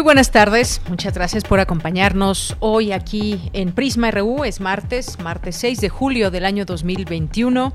Muy buenas tardes, muchas gracias por acompañarnos hoy aquí en Prisma RU. Es martes, martes 6 de julio del año 2021.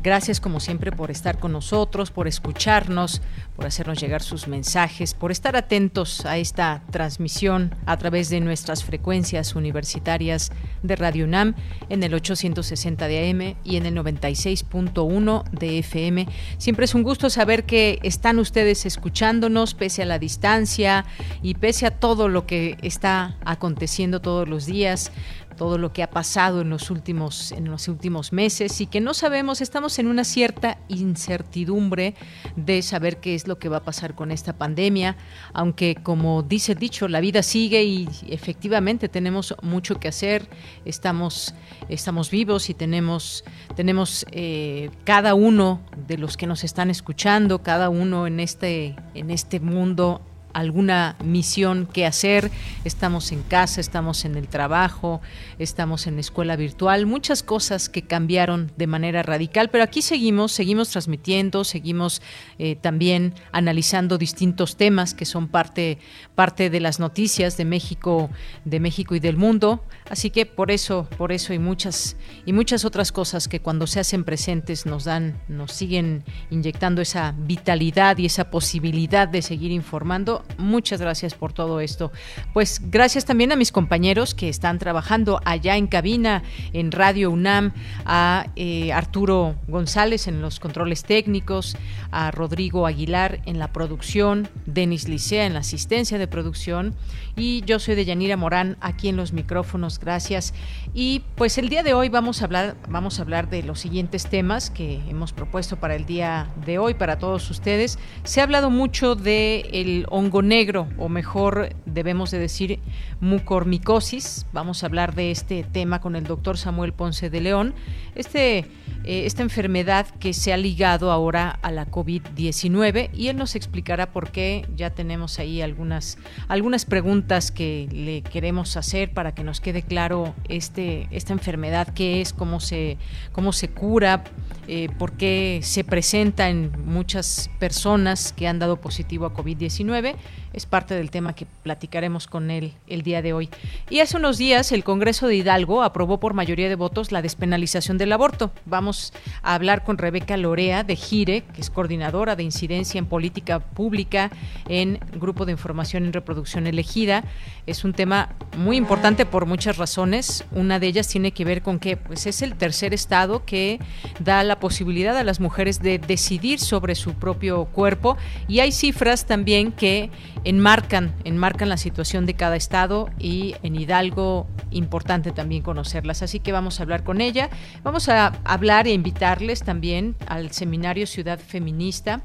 Gracias como siempre por estar con nosotros, por escucharnos, por hacernos llegar sus mensajes, por estar atentos a esta transmisión a través de nuestras frecuencias universitarias de Radio UNAM en el 860 de AM y en el 96.1 de FM. Siempre es un gusto saber que están ustedes escuchándonos pese a la distancia y pese a todo lo que está aconteciendo todos los días todo lo que ha pasado en los últimos en los últimos meses y que no sabemos, estamos en una cierta incertidumbre de saber qué es lo que va a pasar con esta pandemia, aunque como dice el dicho, la vida sigue y efectivamente tenemos mucho que hacer, estamos estamos vivos y tenemos tenemos eh, cada uno de los que nos están escuchando, cada uno en este en este mundo alguna misión que hacer. Estamos en casa, estamos en el trabajo, estamos en la escuela virtual, muchas cosas que cambiaron de manera radical, pero aquí seguimos, seguimos transmitiendo, seguimos eh, también analizando distintos temas que son parte, parte de las noticias de México, de México y del mundo. Así que por eso, por eso y muchas y muchas otras cosas que cuando se hacen presentes nos dan, nos siguen inyectando esa vitalidad y esa posibilidad de seguir informando Muchas gracias por todo esto. Pues gracias también a mis compañeros que están trabajando allá en cabina, en Radio UNAM, a eh, Arturo González en los controles técnicos, a Rodrigo Aguilar en la producción, Denis Licea en la asistencia de producción y yo soy de Yanira Morán aquí en los micrófonos. Gracias. Y pues el día de hoy vamos a hablar, vamos a hablar de los siguientes temas que hemos propuesto para el día de hoy para todos ustedes. Se ha hablado mucho de el hongo negro, o mejor debemos de decir mucormicosis. Vamos a hablar de este tema con el doctor Samuel Ponce de León. Este, eh, esta enfermedad que se ha ligado ahora a la COVID-19 y él nos explicará por qué. Ya tenemos ahí algunas, algunas preguntas que le queremos hacer para que nos quede claro este, esta enfermedad, qué es, cómo se, cómo se cura, eh, por qué se presenta en muchas personas que han dado positivo a COVID-19 es parte del tema que platicaremos con él el día de hoy. Y hace unos días el Congreso de Hidalgo aprobó por mayoría de votos la despenalización del aborto. Vamos a hablar con Rebeca Lorea de Gire, que es coordinadora de incidencia en política pública en Grupo de Información en Reproducción Elegida. Es un tema muy importante por muchas razones. Una de ellas tiene que ver con que pues, es el tercer estado que da la posibilidad a las mujeres de decidir sobre su propio cuerpo y hay cifras también que enmarcan, enmarcan la situación de cada estado y en Hidalgo importante también conocerlas. Así que vamos a hablar con ella. Vamos a hablar e invitarles también al seminario Ciudad Feminista,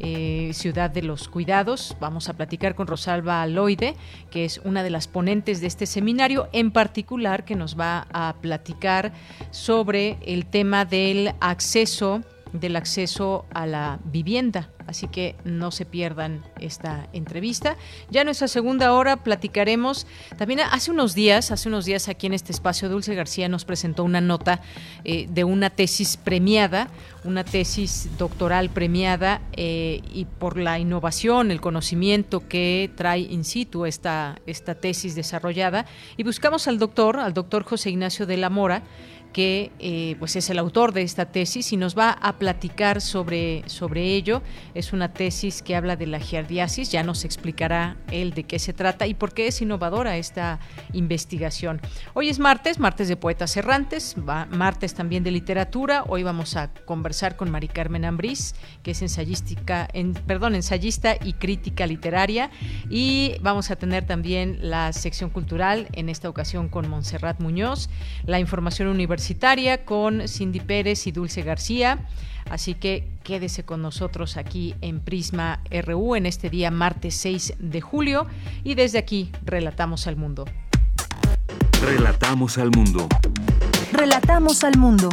eh, Ciudad de los Cuidados. Vamos a platicar con Rosalba Aloide, que es una de las ponentes de este seminario, en particular que nos va a platicar sobre el tema del acceso del acceso a la vivienda. Así que no se pierdan esta entrevista. Ya en nuestra segunda hora platicaremos. También hace unos días, hace unos días aquí en este espacio, Dulce García nos presentó una nota eh, de una tesis premiada, una tesis doctoral premiada eh, y por la innovación, el conocimiento que trae in situ esta, esta tesis desarrollada. Y buscamos al doctor, al doctor José Ignacio de la Mora, que eh, pues es el autor de esta tesis y nos va a platicar sobre, sobre ello. Es una tesis que habla de la giardiasis, ya nos explicará él de qué se trata y por qué es innovadora esta investigación. Hoy es martes, martes de Poetas Errantes, martes también de literatura. Hoy vamos a conversar con Mari Carmen Ambrís, que es ensayística, en, perdón, ensayista y crítica literaria. Y vamos a tener también la sección cultural, en esta ocasión con Montserrat Muñoz, la información universitaria con Cindy Pérez y Dulce García. Así que quédese con nosotros aquí en Prisma RU en este día martes 6 de julio y desde aquí relatamos al mundo. Relatamos al mundo. Relatamos al mundo.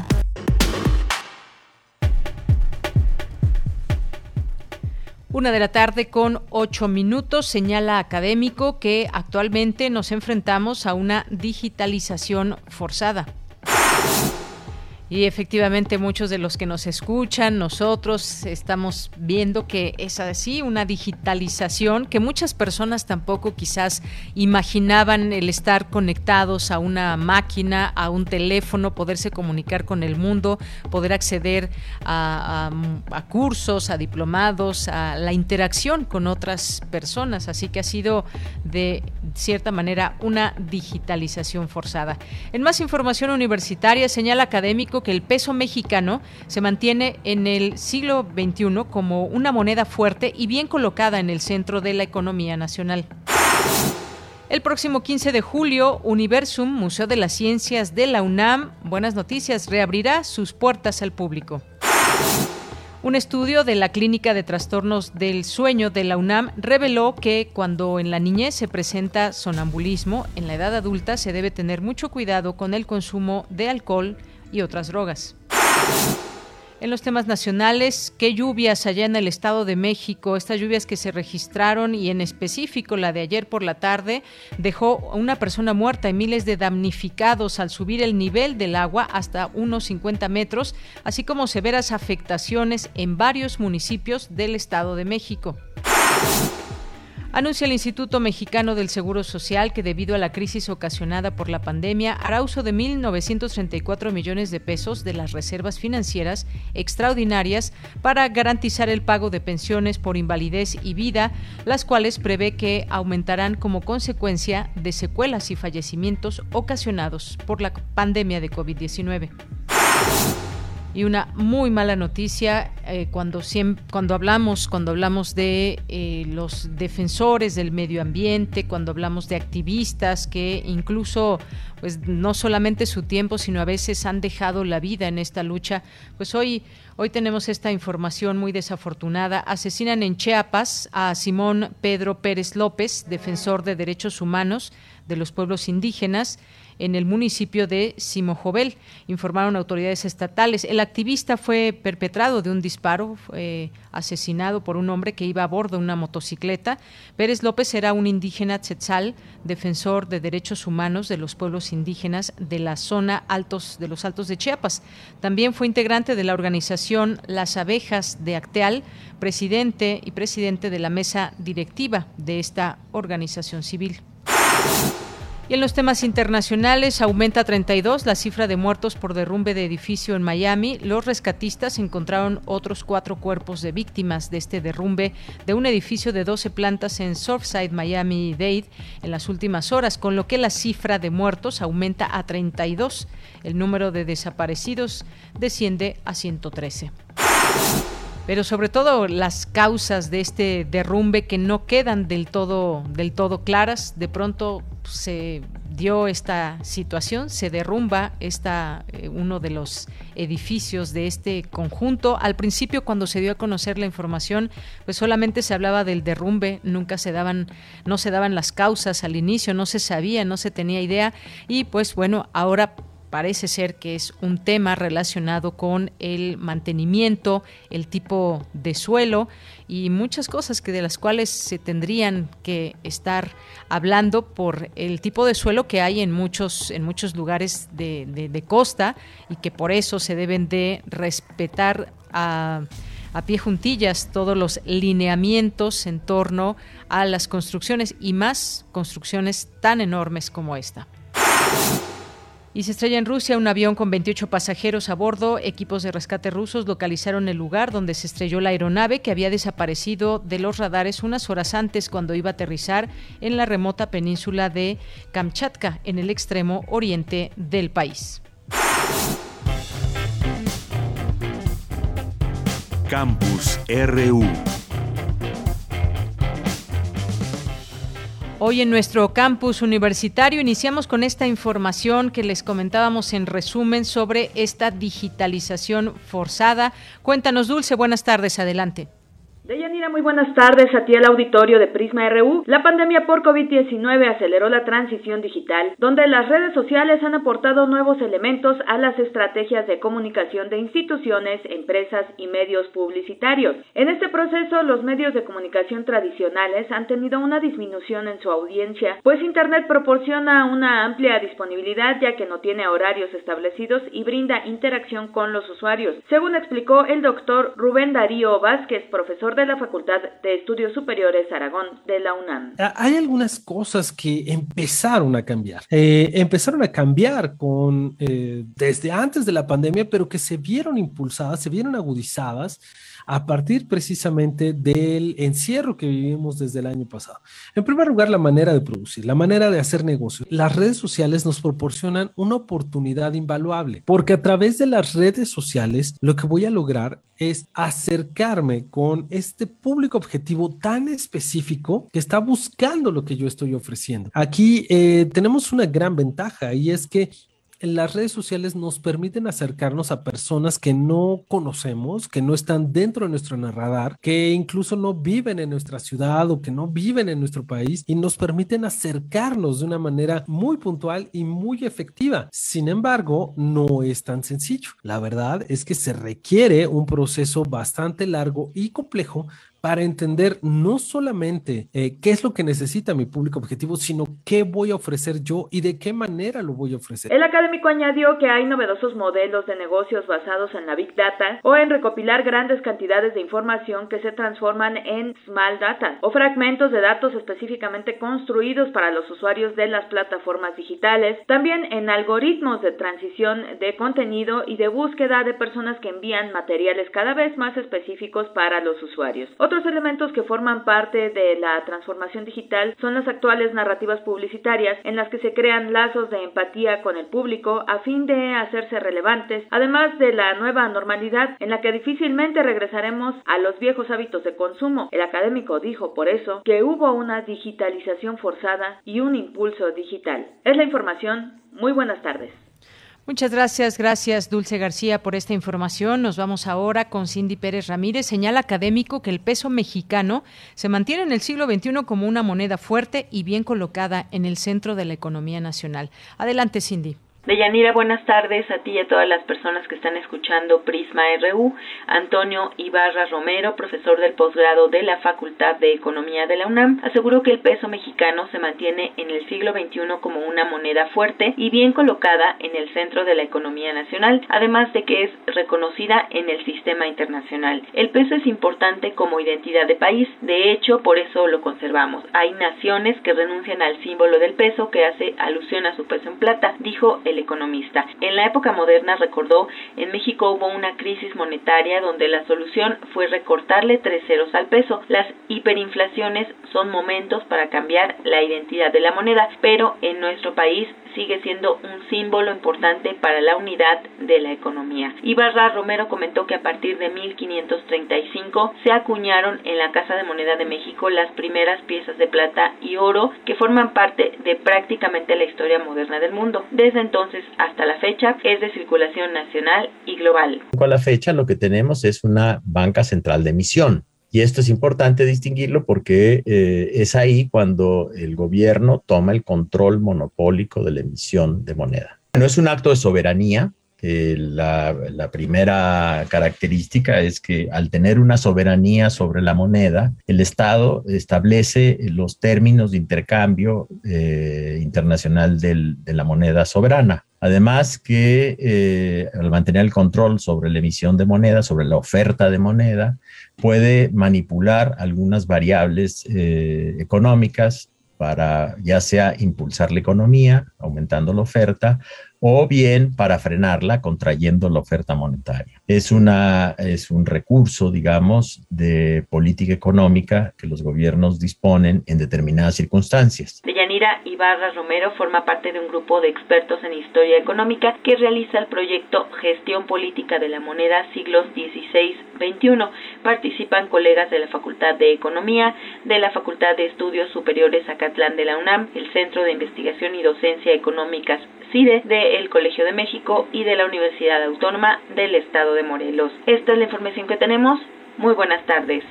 Una de la tarde con ocho minutos señala académico que actualmente nos enfrentamos a una digitalización forzada. Y efectivamente muchos de los que nos escuchan, nosotros estamos viendo que es así, una digitalización que muchas personas tampoco quizás imaginaban el estar conectados a una máquina, a un teléfono, poderse comunicar con el mundo, poder acceder a, cursos, a diplomados, a la interacción con otras personas. Así que ha sido de cierta manera una digitalización forzada. En más información universitaria señala académico que el peso mexicano se mantiene en el siglo XXI como una moneda fuerte y bien colocada en el centro de la economía nacional. El próximo 15 de julio, Universum, Museo de las Ciencias de la UNAM, buenas noticias, reabrirá sus puertas al público. Un estudio de la Clínica de Trastornos del Sueño de la UNAM reveló que cuando en la niñez se presenta sonambulismo, en la edad adulta se debe tener mucho cuidado con el consumo de alcohol, y otras drogas. En los temas nacionales, ¿qué lluvias allá en el Estado de México? Estas lluvias que se registraron y en específico la de ayer por la tarde dejó una persona muerta y miles de damnificados al subir el nivel del agua hasta unos 50 metros, así como severas afectaciones en varios municipios del Estado de México. Anuncia el Instituto Mexicano del Seguro Social que debido a la crisis ocasionada por la pandemia hará uso de 1.934 millones de pesos de las reservas financieras extraordinarias para garantizar el pago de pensiones por invalidez y vida, las cuales prevé que aumentarán como consecuencia de secuelas y fallecimientos ocasionados por la pandemia de COVID-19 y una muy mala noticia eh, cuando cuando hablamos cuando hablamos de eh, los defensores del medio ambiente cuando hablamos de activistas que incluso pues no solamente su tiempo sino a veces han dejado la vida en esta lucha pues hoy hoy tenemos esta información muy desafortunada. Asesinan en Chiapas a Simón Pedro Pérez López defensor de derechos humanos de los pueblos indígenas en el municipio de Simojovel, informaron autoridades estatales. El activista fue perpetrado de un disparo, fue asesinado por un hombre que iba a bordo de una motocicleta. Pérez López era un indígena tzetzal, defensor de derechos humanos de los pueblos indígenas de la zona altos de los Altos de Chiapas. También fue integrante de la organización Las Abejas de Acteal, presidente y presidente de la mesa directiva de esta organización civil. Y en los temas internacionales aumenta 32 la cifra de muertos por derrumbe de edificio en Miami. Los rescatistas encontraron otros cuatro cuerpos de víctimas de este derrumbe de un edificio de 12 plantas en Surfside, Miami-Dade en las últimas horas, con lo que la cifra de muertos aumenta a 32. El número de desaparecidos desciende a 113 pero sobre todo las causas de este derrumbe que no quedan del todo del todo claras de pronto se dio esta situación se derrumba esta eh, uno de los edificios de este conjunto. Al principio cuando se dio a conocer la información pues solamente se hablaba del derrumbe nunca se daban no se daban las causas al inicio no se sabía no se tenía idea. Y pues bueno ahora parece ser que es un tema relacionado con el mantenimiento, el tipo de suelo y muchas cosas que de las cuales se tendrían que estar hablando por el tipo de suelo que hay en muchos en muchos lugares de, costa y que por eso se deben de respetar a a pie juntillas todos los lineamientos en torno a las construcciones y más construcciones tan enormes como esta. Y se estrella en Rusia un avión con 28 pasajeros a bordo. Equipos de rescate rusos localizaron el lugar donde se estrelló la aeronave que había desaparecido de los radares unas horas antes cuando iba a aterrizar en la remota península de Kamchatka, en el extremo oriente del país. Campus RU. Hoy en nuestro campus universitario iniciamos con esta información que les comentábamos en resumen sobre esta digitalización forzada. Cuéntanos, Dulce, buenas tardes, adelante. Deyanira, muy buenas tardes a ti al auditorio de Prisma RU. La pandemia por COVID-19 aceleró la transición digital, donde las redes sociales han aportado nuevos elementos a las estrategias de comunicación de instituciones, empresas y medios publicitarios. En este proceso, los medios de comunicación tradicionales han tenido una disminución en su audiencia, pues Internet proporciona una amplia disponibilidad ya que no tiene horarios establecidos y brinda interacción con los usuarios. Según explicó el doctor Rubén Darío Vázquez, profesor de la Facultad de Estudios Superiores Aragón de la UNAM. Ah, hay algunas cosas que empezaron a cambiar. Eh, empezaron a cambiar con eh, desde antes de la pandemia, pero que se vieron impulsadas, se vieron agudizadas a partir precisamente del encierro que vivimos desde el año pasado. En primer lugar, la manera de producir, la manera de hacer negocio. Las redes sociales nos proporcionan una oportunidad invaluable, porque a través de las redes sociales lo que voy a lograr es acercarme con este público objetivo tan específico que está buscando lo que yo estoy ofreciendo. Aquí eh, tenemos una gran ventaja y es que las redes sociales nos permiten acercarnos a personas que no conocemos, que no están dentro de nuestro radar, que incluso no viven en nuestra ciudad o que no viven en nuestro país y nos permiten acercarnos de una manera muy puntual y muy efectiva. Sin embargo, no es tan sencillo. La verdad es que se requiere un proceso bastante largo y complejo para entender no solamente eh, qué es lo que necesita mi público objetivo, sino qué voy a ofrecer yo y de qué manera lo voy a ofrecer. El académico añadió que hay novedosos modelos de negocios basados en la Big Data o en recopilar grandes cantidades de información que se transforman en Small Data o fragmentos de datos específicamente construidos para los usuarios de las plataformas digitales, también en algoritmos de transición de contenido y de búsqueda de personas que envían materiales cada vez más específicos para los usuarios. Otros elementos que forman parte de la transformación digital son las actuales narrativas publicitarias en las que se crean lazos de empatía con el público a fin de hacerse relevantes, además de la nueva normalidad en la que difícilmente regresaremos a los viejos hábitos de consumo. El académico dijo por eso que hubo una digitalización forzada y un impulso digital. Es la información. Muy buenas tardes. Muchas gracias, gracias Dulce García por esta información. Nos vamos ahora con Cindy Pérez Ramírez. Señala académico que el peso mexicano se mantiene en el siglo XXI como una moneda fuerte y bien colocada en el centro de la economía nacional. Adelante, Cindy. Deyanira, buenas tardes a ti y a todas las personas que están escuchando Prisma RU. Antonio Ibarra Romero, profesor del posgrado de la Facultad de Economía de la UNAM, aseguró que el peso mexicano se mantiene en el siglo XXI como una moneda fuerte y bien colocada en el centro de la economía nacional, además de que es reconocida en el sistema internacional. El peso es importante como identidad de país, de hecho, por eso lo conservamos. Hay naciones que renuncian al símbolo del peso que hace alusión a su peso en plata, dijo el economista. En la época moderna, recordó, en México hubo una crisis monetaria donde la solución fue recortarle tres ceros al peso. Las hiperinflaciones son momentos para cambiar la identidad de la moneda, pero en nuestro país sigue siendo un símbolo importante para la unidad de la economía. Ibarra Romero comentó que a partir de 1535 se acuñaron en la Casa de Moneda de México las primeras piezas de plata y oro que forman parte de prácticamente la historia moderna del mundo. Desde entonces hasta la fecha es de circulación nacional y global. Con la fecha lo que tenemos es una banca central de emisión y esto es importante distinguirlo porque eh, es ahí cuando el gobierno toma el control monopólico de la emisión de moneda. No es un acto de soberanía. La, la, primera característica es que al tener una soberanía sobre la moneda, el Estado establece los términos de intercambio eh, internacional de la moneda soberana. Además que eh, al mantener el control sobre la emisión de moneda, sobre la oferta de moneda, puede manipular algunas variables eh, económicas para ya sea impulsar la economía, aumentando la oferta, o bien para frenarla contrayendo la oferta monetaria. Es, una, es un recurso, digamos, de política económica que los gobiernos disponen en determinadas circunstancias. Deyanira Ibarra Romero forma parte de un grupo de expertos en historia económica que realiza el proyecto Gestión Política de la Moneda siglos XVI-XXI. Participan colegas de la Facultad de Economía, de la Facultad de Estudios Superiores Acatlán de la UNAM, el Centro de Investigación y Docencia Económicas CIDE, del Colegio de México y de la Universidad Autónoma del Estado de Morelos. Esta es la información que tenemos. Muy buenas tardes.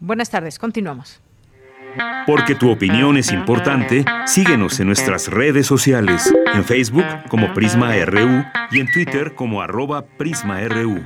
Buenas tardes, continuamos. Porque tu opinión es importante, síguenos en nuestras redes sociales, en Facebook como Prisma RU y en Twitter como arroba PrismaRU.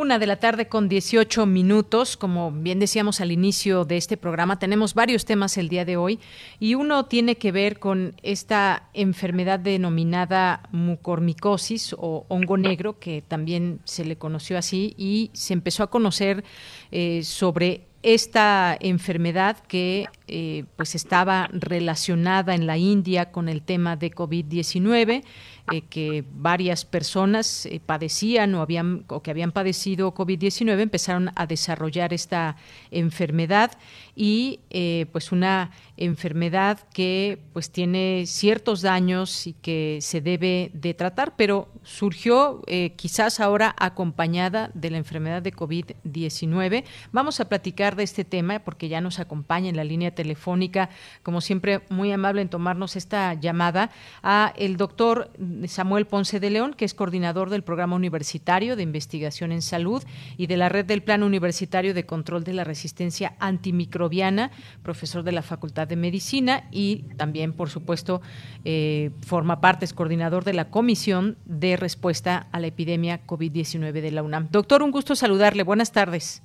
Una de la tarde con 18 minutos. Como bien decíamos al inicio de este programa, tenemos varios temas el día de hoy y uno tiene que ver con esta enfermedad denominada mucormicosis o hongo negro, que también se le conoció así y se empezó a conocer eh, sobre esta enfermedad que eh, pues estaba relacionada en la India con el tema de COVID-19 eh, que varias personas eh, padecían o, habían, o que habían padecido COVID-19 empezaron a desarrollar esta enfermedad y eh, pues una enfermedad que pues tiene ciertos daños y que se debe de tratar, pero surgió quizás ahora acompañada de la enfermedad de COVID-19. Vamos a platicar de este tema porque ya nos acompaña en la línea telefónica, como siempre muy amable en tomarnos esta llamada, a el doctor Samuel Ponce de León, que es coordinador del Programa Universitario de Investigación en Salud y de la Red del Plan Universitario de Control de la Resistencia Antimicrobiana, profesor de la Facultad de Medicina y también, por supuesto, eh, forma parte, es coordinador de la Comisión de Respuesta a la Epidemia COVID-19 de la UNAM. Doctor, un gusto saludarle. Buenas tardes.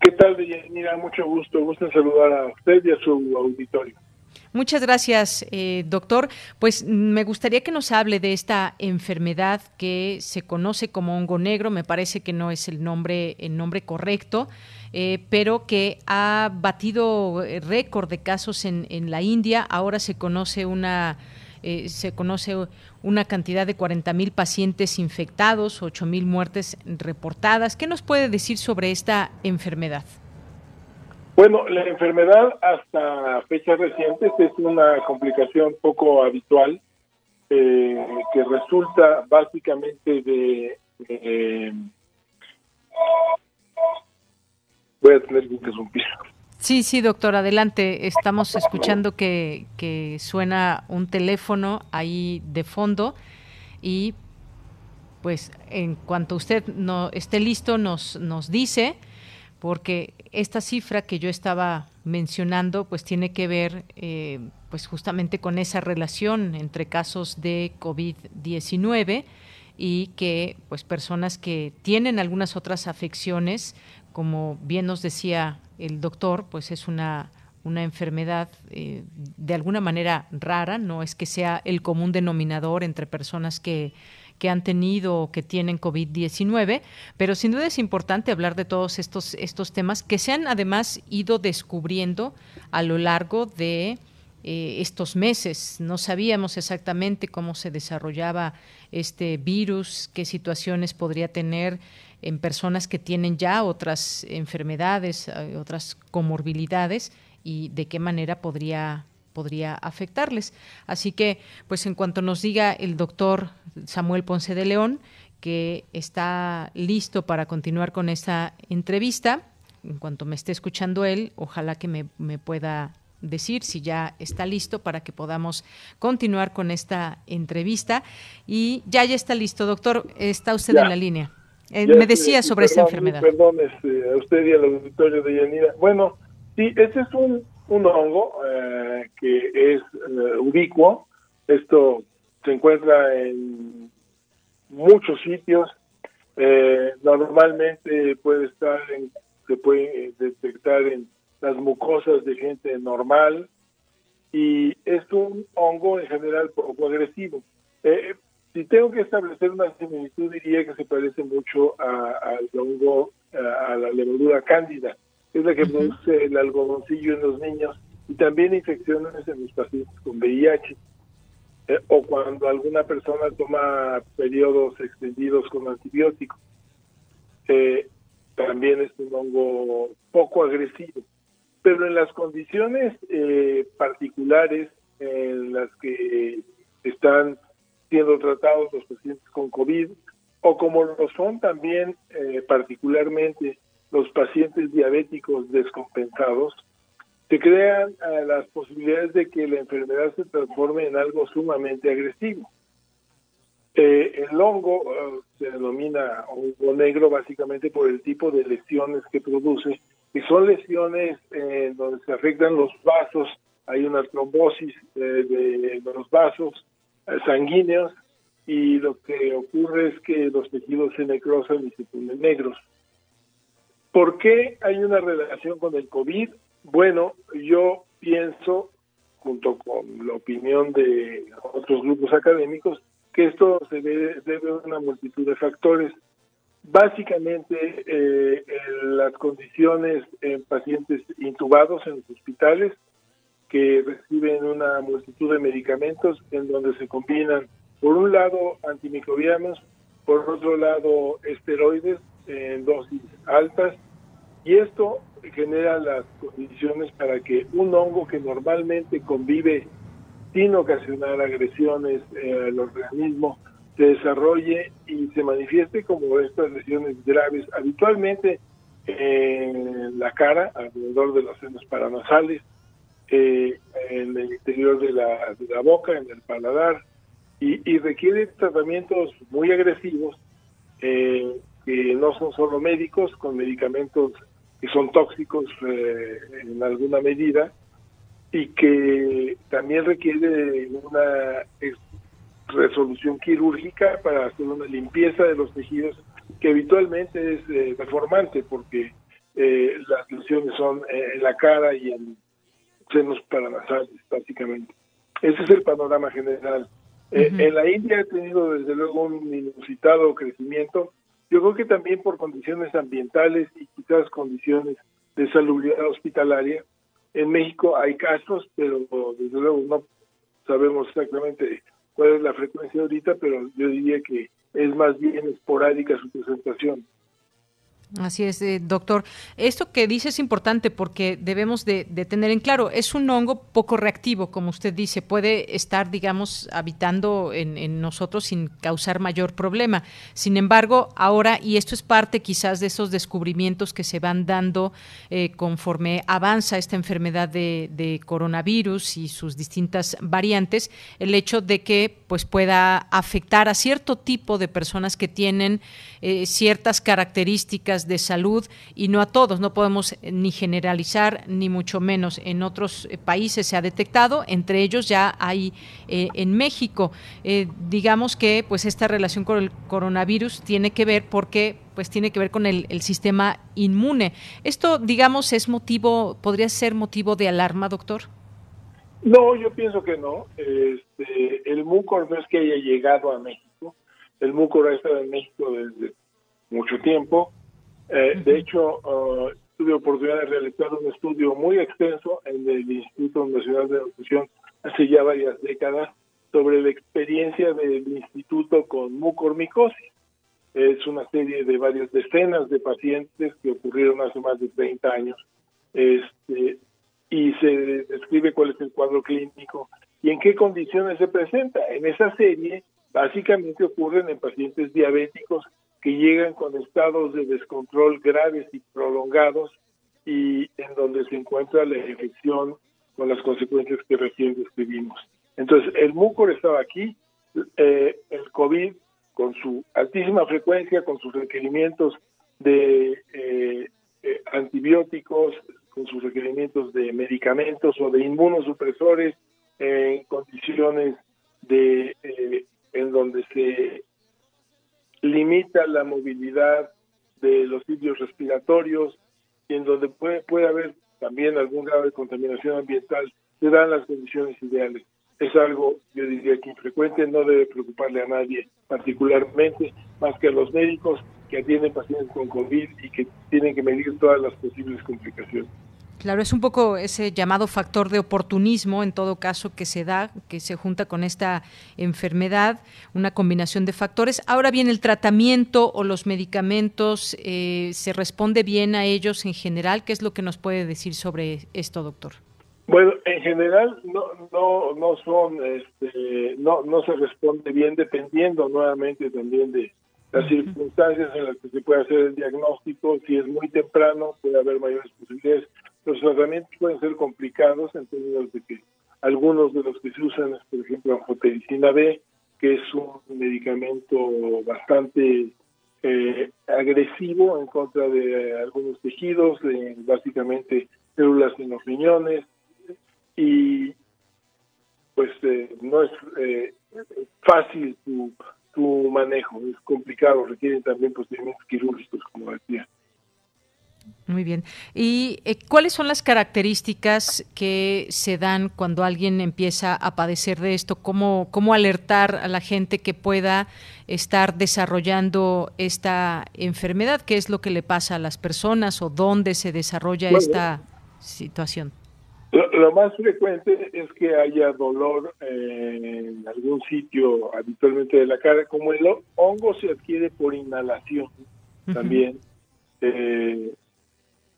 ¿Qué tal, Mira, Mucho gusto. Gusto saludar a usted y a su auditorio. Muchas gracias, eh, doctor. Pues me gustaría que nos hable de esta enfermedad que se conoce como hongo negro. Me parece que no es el nombre, el nombre correcto, eh, pero que ha batido eh, récord de casos en, en la India. Ahora se conoce una se conoce una cantidad de 40 mil pacientes infectados, 8 mil muertes reportadas. ¿Qué nos puede decir sobre esta enfermedad? Bueno, la enfermedad hasta fechas recientes es una complicación poco habitual eh, que resulta básicamente de... voy a tener que interrumpir. Sí, sí, doctor, adelante. Estamos escuchando que, que suena un teléfono ahí de fondo y pues en cuanto usted no esté listo nos, nos dice porque esta cifra que yo estaba mencionando pues tiene que ver eh, pues justamente con esa relación entre casos de COVID-19 y que pues personas que tienen algunas otras afecciones como bien nos decía el doctor pues es una una enfermedad eh, de alguna manera rara, no es que sea el común denominador entre personas que que han tenido o que tienen COVID-19, pero sin duda es importante hablar de todos estos, estos temas que se han además ido descubriendo a lo largo de eh, estos meses. No sabíamos exactamente cómo se desarrollaba este virus, qué situaciones podría tener en personas que tienen ya otras enfermedades, eh, otras comorbilidades y de qué manera podría podría afectarles. Así que, pues en cuanto nos diga el doctor Samuel Ponce de León que está listo para continuar con esta entrevista, en cuanto me esté escuchando él, ojalá que me, me pueda decir si ya está listo para que podamos continuar con esta entrevista. Y ya, ya está listo, doctor, está usted en la línea. Eh, me decía sobre esa enfermedad. Perdón este, a usted y al auditorio de Yanira. Bueno, sí, ese es un un hongo eh, que es eh, ubicuo. Esto se encuentra en muchos sitios. Eh, normalmente puede estar en, se puede detectar en las mucosas de gente normal y es un hongo en general poco agresivo. si tengo que establecer una similitud diría que se parece mucho al hongo, a la levadura cándida es la que produce el algodoncillo en los niños y también infecciones en los pacientes con VIH. Eh, o cuando alguna persona toma periodos extendidos con antibióticos. Eh, también es un hongo poco agresivo. Pero en las condiciones eh, particulares en las que están siendo tratados los pacientes con COVID, o como lo son también particularmente los pacientes diabéticos descompensados, se crean eh, las posibilidades de que la enfermedad se transforme en algo sumamente agresivo. Eh, el hongo eh, se denomina hongo negro básicamente por el tipo de lesiones que produce, y son lesiones donde se afectan los vasos, hay una trombosis de, los vasos sanguíneos y lo que ocurre es que los tejidos se necrosan y se ponen negros. ¿Por qué hay una relación con el COVID? Bueno, yo pienso, junto con la opinión de otros grupos académicos, que esto se debe, a una multitud de factores. Básicamente, eh, las condiciones en pacientes intubados en los hospitales, que reciben una multitud de medicamentos en donde se combinan, por un lado, antimicrobianos, por otro lado, esteroides en dosis altas, y esto genera las condiciones para que un hongo que normalmente convive sin ocasionar agresiones eh, al organismo se desarrolle y se manifieste como estas lesiones graves, habitualmente en la cara, alrededor de los senos paranasales, eh, en el interior de la, de la, boca, en el paladar, y, requiere tratamientos muy agresivos eh, que no son solo médicos, con medicamentos que son tóxicos eh, en alguna medida y que también requiere una resolución quirúrgica para hacer una limpieza de los tejidos que habitualmente es eh, deformante porque eh, las lesiones son en la cara y en senos paranasales básicamente. Ese es el panorama general. En la India ha tenido desde luego un inusitado crecimiento yo creo que también por condiciones ambientales y quizás condiciones de salubridad hospitalaria. En México hay casos, pero desde luego no sabemos exactamente cuál es la frecuencia ahorita, pero yo diría que es más bien esporádica su presentación. Así es, eh, doctor. Esto que dice es importante porque debemos de, tener en claro, es un hongo poco reactivo, como usted dice, puede estar, digamos, habitando en, nosotros sin causar mayor problema. Sin embargo, ahora, y esto es parte quizás de esos descubrimientos que se van dando eh, conforme avanza esta enfermedad de, de, coronavirus y sus distintas variantes, el hecho de que pues pueda afectar a cierto tipo de personas que tienen eh, ciertas características de salud y no a todos. No podemos eh, ni generalizar ni mucho menos. En otros eh, países se ha detectado, entre ellos ya hay en México. digamos que pues esta relación con el coronavirus tiene que ver porque pues tiene que ver con el, sistema inmune. Esto, digamos, es motivo, podría ser motivo de alarma, doctor. No, yo pienso que no. Este, el mucor no es que haya llegado a México. El mucor ha estado en México desde mucho tiempo. Eh, de hecho, uh, tuve oportunidad de realizar un estudio muy extenso en el Instituto Nacional de Nutrición hace ya varias décadas sobre la experiencia del instituto con mucormicosis. Es una serie de varias decenas de pacientes que ocurrieron hace más de 30 años este, y se describe cuál es el cuadro clínico y en qué condiciones se presenta. En esa serie básicamente ocurren en pacientes diabéticos que llegan con estados de descontrol graves y prolongados y en donde se encuentra la infección con las consecuencias que recién describimos. Entonces, el mucor estaba aquí, eh, el COVID con su altísima frecuencia, con sus requerimientos de eh, eh, antibióticos, con sus requerimientos de medicamentos o de inmunosupresores en condiciones de en donde se limita la movilidad de los sitios respiratorios y en donde puede, puede haber también algún grado de contaminación ambiental, se dan las condiciones ideales. Es algo, yo diría que infrecuente, no debe preocuparle a nadie particularmente, más que a los médicos que atienden pacientes con COVID y que tienen que medir todas las posibles complicaciones. Claro, es un poco ese llamado factor de oportunismo, en todo caso, que se da, que se junta con esta enfermedad, una combinación de factores. Ahora bien, el tratamiento o los medicamentos, eh, ¿se responde bien a ellos en general? ¿Qué es lo que nos puede decir sobre esto, doctor? Bueno, en general no no no son, este, no no se responde bien dependiendo nuevamente también de las circunstancias en las que se puede hacer el diagnóstico. Si es muy temprano, puede haber mayores posibilidades los tratamientos pueden ser complicados en términos de que algunos de los que se usan es, por ejemplo, angiotensina B, que es un medicamento bastante eh, agresivo en contra de algunos tejidos, de básicamente células en los riñones, y pues eh, no es eh, fácil su, su manejo, es complicado, requieren también procedimientos quirúrgicos, como decía. Muy bien. ¿Y eh, cuáles son las características que se dan cuando alguien empieza a padecer de esto? ¿Cómo, cómo alertar a la gente que pueda estar desarrollando esta enfermedad? ¿Qué es lo que le pasa a las personas o dónde se desarrolla esta situación? Lo, más frecuente es que haya dolor en algún sitio habitualmente de la cara, como el hongo se adquiere por inhalación también. Eh,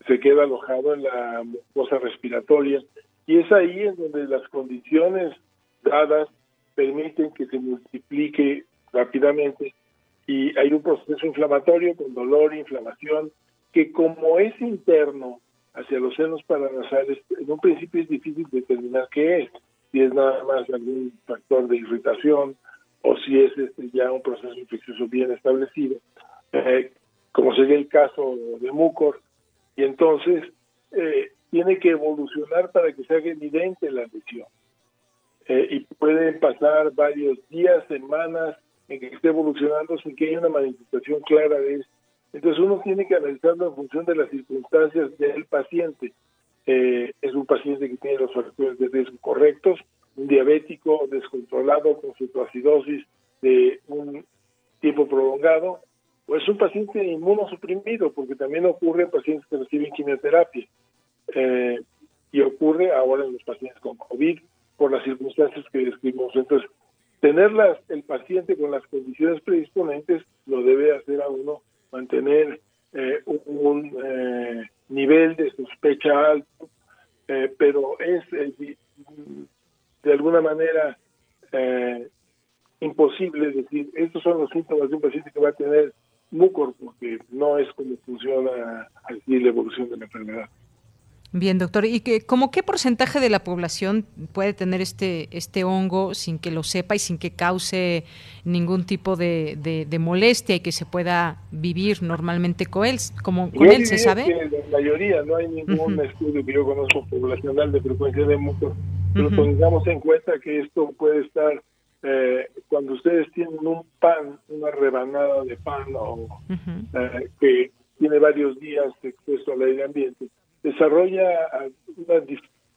se queda alojado en la mucosa respiratoria. Y es ahí en donde las condiciones dadas permiten que se multiplique rápidamente. Y hay un proceso inflamatorio con dolor, inflamación, que como es interno hacia los senos paranasales, en un principio es difícil determinar qué es, si es nada más algún factor de irritación o si es este, ya un proceso infeccioso bien establecido, eh, como sería el caso de Mucor, y entonces eh, tiene que evolucionar para que se haga evidente la lesión. Eh, y pueden pasar varios días, semanas en que esté evolucionando sin que haya una manifestación clara de eso. Entonces uno tiene que analizarlo en función de las circunstancias del paciente. Eh, es un paciente que tiene los factores de riesgo correctos, un diabético descontrolado con su acidosis de un tiempo prolongado, o es un paciente inmunosuprimido, porque también ocurre en pacientes que reciben quimioterapia. Eh, y ocurre ahora en los pacientes con COVID por las circunstancias que describimos. Entonces, tener el paciente con las condiciones predisponentes lo debe hacer a uno mantener eh, un, eh, nivel de sospecha alto, pero es de alguna manera imposible decir, estos son los síntomas de un paciente que va a tener mucor, porque no es como funciona así la evolución de la enfermedad. Bien, doctor. ¿Y que, como qué porcentaje de la población puede tener este, este hongo sin que lo sepa y sin que cause ningún tipo de, de, molestia y que se pueda vivir normalmente con él? Como, con él ¿Se sabe? la mayoría, no hay ningún estudio que yo conozco poblacional de frecuencia de mucor, pero pongamos en cuenta que esto puede estar eh, cuando ustedes tienen un pan, una rebanada de pan o, eh, que tiene varios días expuesto al aire ambiente, desarrolla una,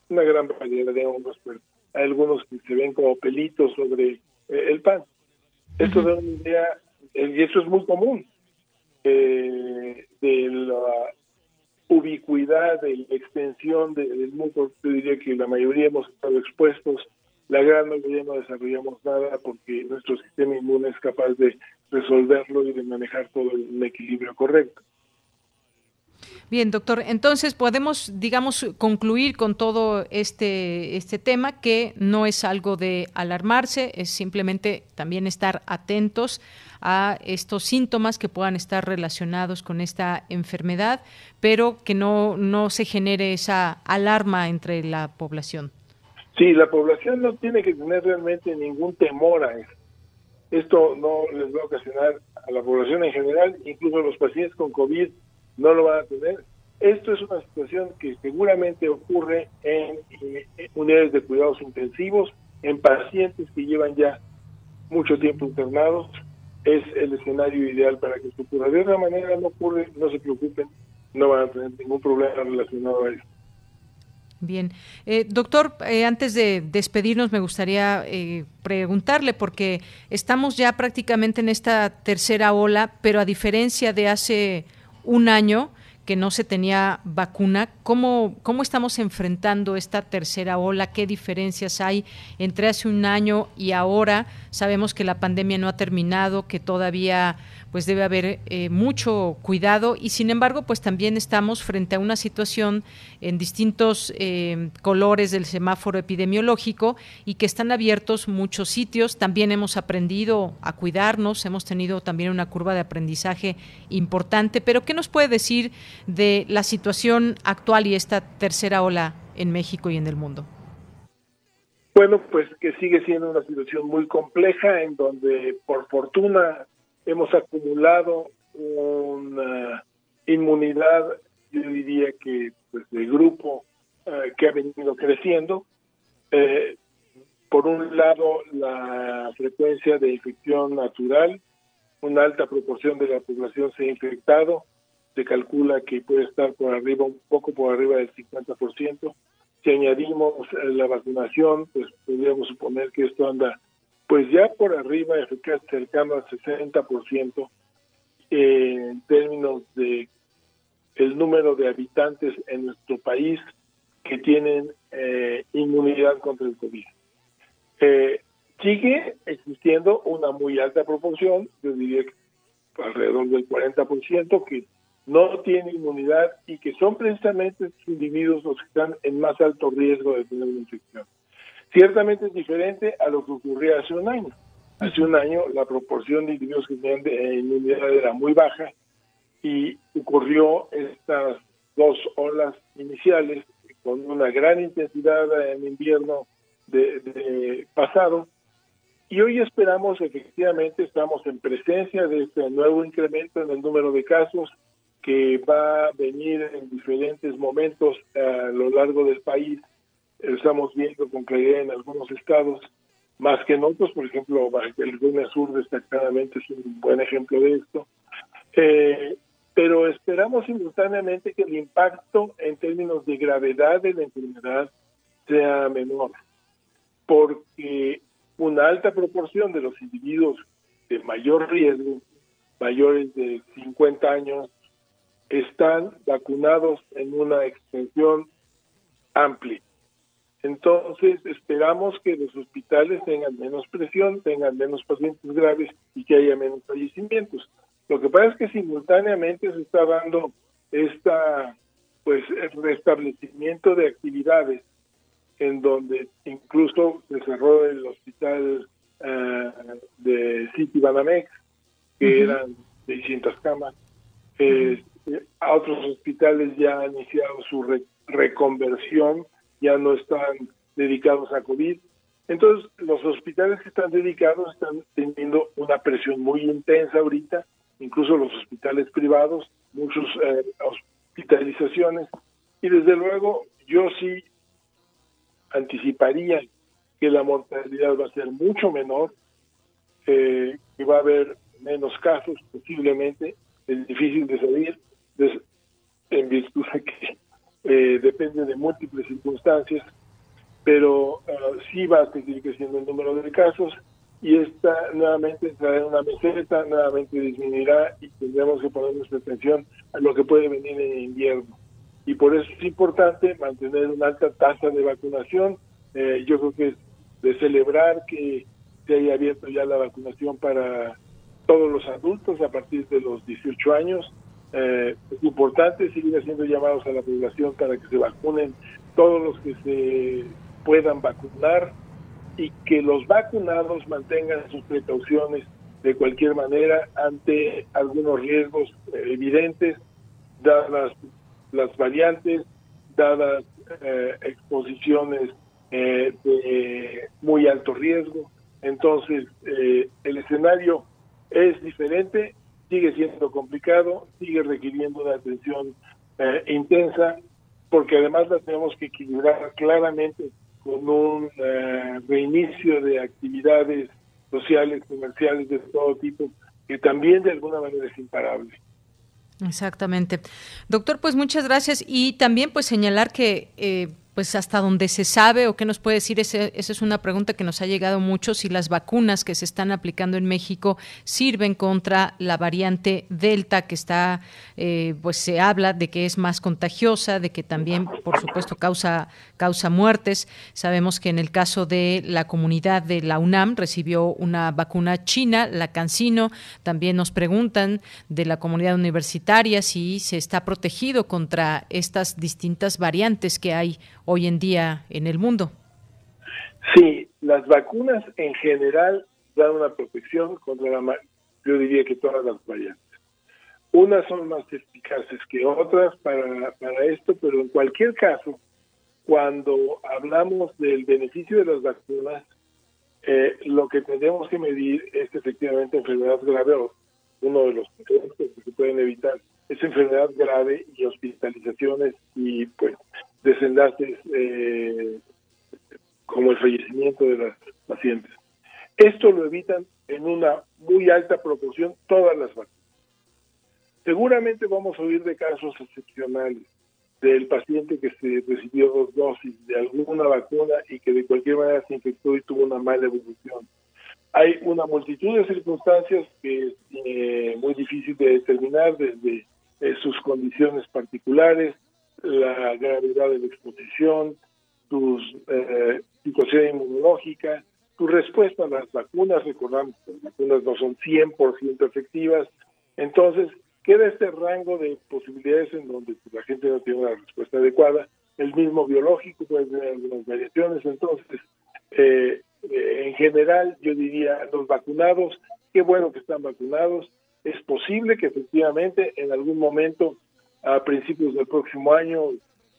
una gran variedad de hongos, pero hay algunos que se ven como pelitos sobre eh, el pan. Esto da una idea, y eso es muy común, de la ubicuidad, de la extensión del mundo. Yo diría que la mayoría hemos estado expuestos la gran mayoría no desarrollamos nada porque nuestro sistema inmune es capaz de resolverlo y de manejar todo en equilibrio correcto. Bien, doctor, entonces podemos, digamos, concluir con todo este, este tema que no es algo de alarmarse, es simplemente también estar atentos a estos síntomas que puedan estar relacionados con esta enfermedad, pero que no, no se genere esa alarma entre la población. Sí, la población no tiene que tener realmente ningún temor a eso. Esto no les va a ocasionar a la población en general, incluso a los pacientes con COVID no lo van a tener. Esto es una situación que seguramente ocurre en, unidades de cuidados intensivos, en pacientes que llevan ya mucho tiempo internados. Es el escenario ideal para que esto ocurra. De otra manera no ocurre, no se preocupen, no van a tener ningún problema relacionado a esto. Bien. Eh, doctor, eh, antes de despedirnos me gustaría eh, preguntarle, porque estamos ya prácticamente en esta tercera ola, pero a diferencia de hace un año, que no se tenía vacuna. ¿Cómo, ¿Cómo estamos enfrentando esta tercera ola? ¿Qué diferencias hay entre hace un año y ahora? Sabemos que la pandemia no ha terminado, que todavía pues debe haber eh, mucho cuidado y sin embargo pues también estamos frente a una situación en distintos eh, colores del semáforo epidemiológico y que están abiertos muchos sitios. También hemos aprendido a cuidarnos, hemos tenido también una curva de aprendizaje importante, pero ¿qué nos puede decir de la situación actual y esta tercera ola en México y en el mundo? Bueno, pues que sigue siendo una situación muy compleja en donde por fortuna hemos acumulado una inmunidad, yo diría que pues, de grupo eh, que ha venido creciendo. Eh, por un lado, la frecuencia de infección natural, una alta proporción de la población se ha infectado, se calcula que puede estar por arriba, un poco por arriba del 50%. Si añadimos eh, la vacunación, pues podríamos suponer que esto anda pues ya por arriba, eficaz cercano al 60% eh, en términos de el número de habitantes en nuestro país que tienen eh, inmunidad contra el COVID. Eh, sigue existiendo una muy alta proporción, yo diría que alrededor del 40%, que no tiene inmunidad y que son precisamente estos individuos los que están en más alto riesgo de tener una infección. Ciertamente es diferente a lo que ocurría hace un año. Hace un año la proporción de individuos que tenían de inmunidad era muy baja y ocurrió estas dos olas iniciales con una gran intensidad en invierno de, pasado y hoy esperamos efectivamente estamos en presencia de este nuevo incremento en el número de casos que va a venir en diferentes momentos a lo largo del país estamos viendo con claridad en algunos estados, más que en otros, por ejemplo, el Luna Sur destacadamente es un buen ejemplo de esto. Eh, pero esperamos simultáneamente que el impacto en términos de gravedad de la enfermedad sea menor, porque una alta proporción de los individuos de mayor riesgo, mayores de 50 años, están vacunados en una extensión amplia. Entonces, esperamos que los hospitales tengan menos presión, tengan menos pacientes graves y que haya menos fallecimientos. Lo que pasa es que simultáneamente se está dando esta pues el restablecimiento de actividades en donde incluso se cerró el hospital uh, de City Banamex, que eran 600 camas. Eh, a otros hospitales ya han iniciado su reconversión ya no están dedicados a COVID. Entonces, los hospitales que están dedicados están teniendo una presión muy intensa ahorita, incluso los hospitales privados, muchas eh, hospitalizaciones. Y desde luego, yo sí anticiparía que la mortalidad va a ser mucho menor, eh, que va a haber menos casos posiblemente, es difícil de salir, en virtud de que eh, depende de múltiples circunstancias, pero uh, sí va a seguir creciendo el número de casos y esta nuevamente entrará en una meseta, nuevamente disminuirá y tendremos que poner nuestra atención a lo que puede venir en invierno. Y por eso es importante mantener una alta tasa de vacunación. Eh, yo creo que es de celebrar que se haya abierto ya la vacunación para todos los adultos a partir de los 18 años eh, es importante seguir haciendo llamados a la población para que se vacunen todos los que se puedan vacunar y que los vacunados mantengan sus precauciones de cualquier manera ante algunos riesgos evidentes, dadas las variantes, dadas eh, exposiciones eh, de muy alto riesgo. Entonces, el escenario es diferente sigue siendo complicado, sigue requiriendo una atención eh, intensa, porque además la tenemos que equilibrar claramente con un eh, reinicio de actividades sociales, comerciales de todo tipo, que también de alguna manera es imparable. Exactamente. Doctor, pues muchas gracias y también pues señalar que... Eh, pues hasta donde se sabe o qué nos puede decir, esa es una pregunta que nos ha llegado mucho, si las vacunas que se están aplicando en México sirven contra la variante Delta que está, eh, pues se habla de que es más contagiosa, de que también, por supuesto, causa, causa muertes. Sabemos que en el caso de la comunidad de la UNAM recibió una vacuna china, la Cancino. También nos preguntan de la comunidad universitaria si se está protegido contra estas distintas variantes que hay hoy en día en el mundo. Sí, las vacunas en general dan una protección contra la, yo diría que todas las variantes. Unas son más eficaces que otras para, para esto, pero en cualquier caso, cuando hablamos del beneficio de las vacunas, eh, lo que tenemos que medir es efectivamente enfermedad grave o uno de los que se pueden evitar es enfermedad grave y hospitalizaciones y pues desenlaces eh, como el fallecimiento de las pacientes. Esto lo evitan en una muy alta proporción todas las vacunas. Seguramente vamos a oír de casos excepcionales del paciente que se recibió dos dosis de alguna vacuna y que de cualquier manera se infectó y tuvo una mala evolución. Hay una multitud de circunstancias que es eh, muy difícil de determinar desde eh, sus condiciones particulares, la gravedad de la exposición, tu eh, situación inmunológica, tu respuesta a las vacunas, recordamos que las vacunas no son 100% efectivas, entonces queda este rango de posibilidades en donde la gente no tiene una respuesta adecuada, el mismo biológico puede tener algunas variaciones, entonces eh, eh, en general yo diría los vacunados, qué bueno que están vacunados, es posible que efectivamente en algún momento a principios del próximo año,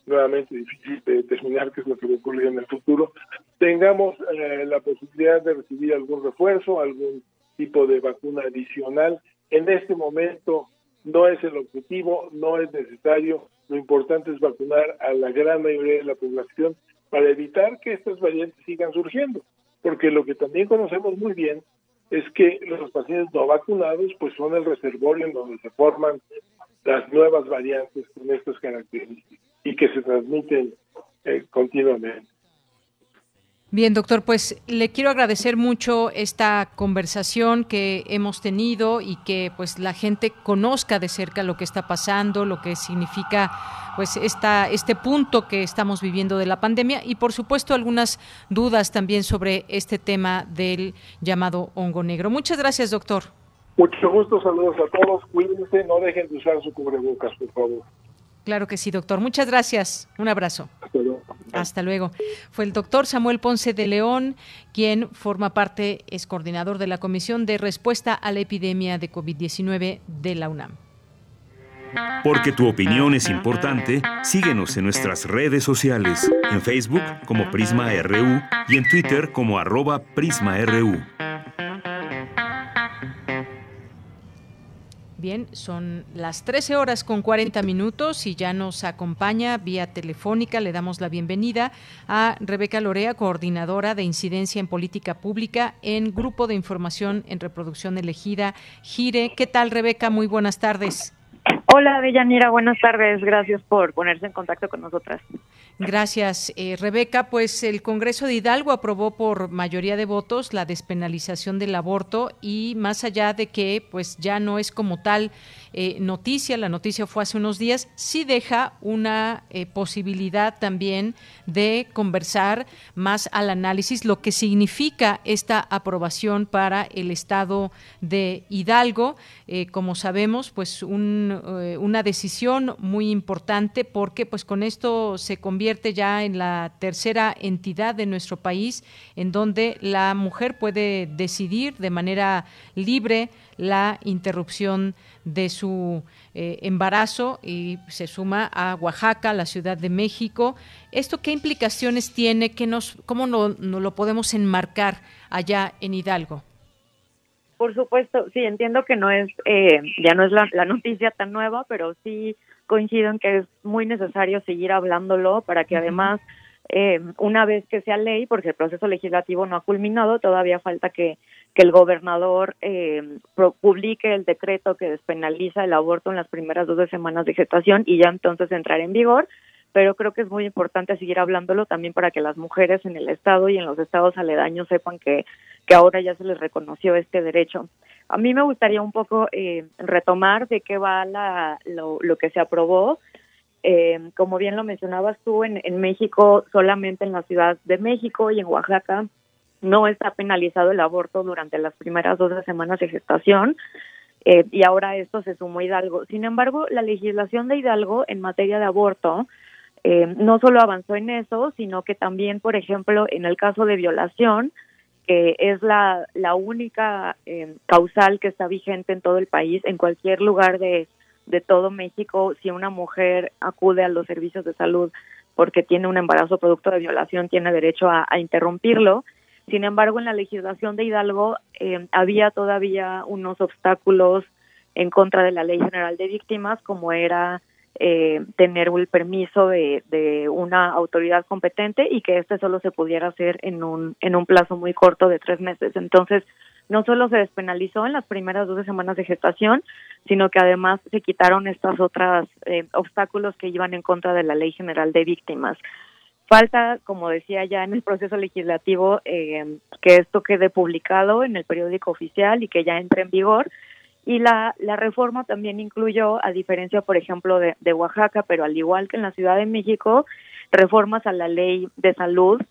nuevamente difícil de determinar qué es lo que va a ocurrir en el futuro, tengamos eh, la posibilidad de recibir algún refuerzo, algún tipo de vacuna adicional. En este momento no es el objetivo, no es necesario, lo importante es vacunar a la gran mayoría de la población para evitar que estas variantes sigan surgiendo, porque lo que también conocemos muy bien es que los pacientes no vacunados pues son el reservorio en donde se forman las nuevas variantes con estas características y que se transmiten eh, continuamente. Bien, doctor, pues le quiero agradecer mucho esta conversación que hemos tenido y que pues la gente conozca de cerca lo que está pasando, lo que significa pues esta, este punto que estamos viviendo de la pandemia y por supuesto algunas dudas también sobre este tema del llamado hongo negro. Muchas gracias, doctor. Mucho gusto, saludos a todos, cuídense, no dejen de usar su cubrebocas, por favor. Claro que sí, doctor. Muchas gracias. Un abrazo. Hasta luego. Fue el doctor Samuel Ponce de León, quien forma parte, es coordinador de la Comisión de Respuesta a la Epidemia de COVID-19 de la UNAM. Porque tu opinión es importante, síguenos en nuestras redes sociales, en Facebook como Prisma RU y en Twitter como arroba PrismaRU. Bien, son las 13 horas con 40 minutos y ya nos acompaña vía telefónica. Le damos la bienvenida a Rebeca Lorea, coordinadora de incidencia en política pública en Grupo de Información en Reproducción Elegida, GIRE. ¿Qué tal, Rebeca? Muy buenas tardes. Hola, Deyanira, buenas tardes. Gracias por ponerse en contacto con nosotras. Gracias, eh, Rebeca. Pues el Congreso de Hidalgo aprobó por mayoría de votos la despenalización del aborto y más allá de que pues ya no es como tal eh, noticia, la noticia fue hace unos días, sí deja una eh, posibilidad también de conversar más al análisis lo que significa esta aprobación para el Estado de Hidalgo. Eh, como sabemos, pues una decisión muy importante porque pues con esto se convierte ya en la tercera entidad de nuestro país en donde la mujer puede decidir de manera libre la interrupción de su eh, embarazo y se suma a Oaxaca, la Ciudad de México. ¿Esto qué implicaciones tiene? ¿Qué nos, ¿Cómo no, lo podemos enmarcar allá en Hidalgo? Por supuesto, sí, entiendo que no es, eh, ya no es la, la, noticia tan nueva, pero sí coincido en que es muy necesario seguir hablándolo para que además eh, una vez que sea ley, porque el proceso legislativo no ha culminado, todavía falta que, que el gobernador eh, publique el decreto que despenaliza el aborto en las primeras dos semanas de gestación y ya entonces entrar en vigor. pero creo que es muy importante seguir hablándolo también para que las mujeres en el estado y en los estados aledaños sepan que, que ahora ya se les reconoció este derecho. A mí me gustaría un poco eh, retomar de qué va la, lo, lo que se aprobó. Eh, como bien lo mencionabas tú, en, en México, solamente en la Ciudad de México y en Oaxaca, no está penalizado el aborto durante las primeras 12 semanas de gestación. Eh, y ahora esto se sumó Hidalgo. Sin embargo, la legislación de Hidalgo en materia de aborto eh, no solo avanzó en eso, sino que también, por ejemplo, en el caso de violación, que es la, la única eh, causal que está vigente en todo el país, en cualquier lugar de, de todo México, si una mujer acude a los servicios de salud porque tiene un embarazo producto de violación, tiene derecho a, a interrumpirlo. Sin embargo, en la legislación de Hidalgo eh, había todavía unos obstáculos en contra de la Ley General de Víctimas, como era eh, tener el permiso de, una autoridad competente y que este solo se pudiera hacer en un, en un plazo muy corto de tres meses. Entonces, no solo se despenalizó en las primeras 12 semanas de gestación, sino que además se quitaron estos otros eh, obstáculos que iban en contra de la Ley General de Víctimas. Falta, como decía ya en el proceso legislativo, eh, que esto quede publicado en el periódico oficial y que ya entre en vigor. Y la, la reforma también incluyó, a diferencia, por ejemplo, de, de Oaxaca, pero al igual que en la Ciudad de México, reformas a la ley de salud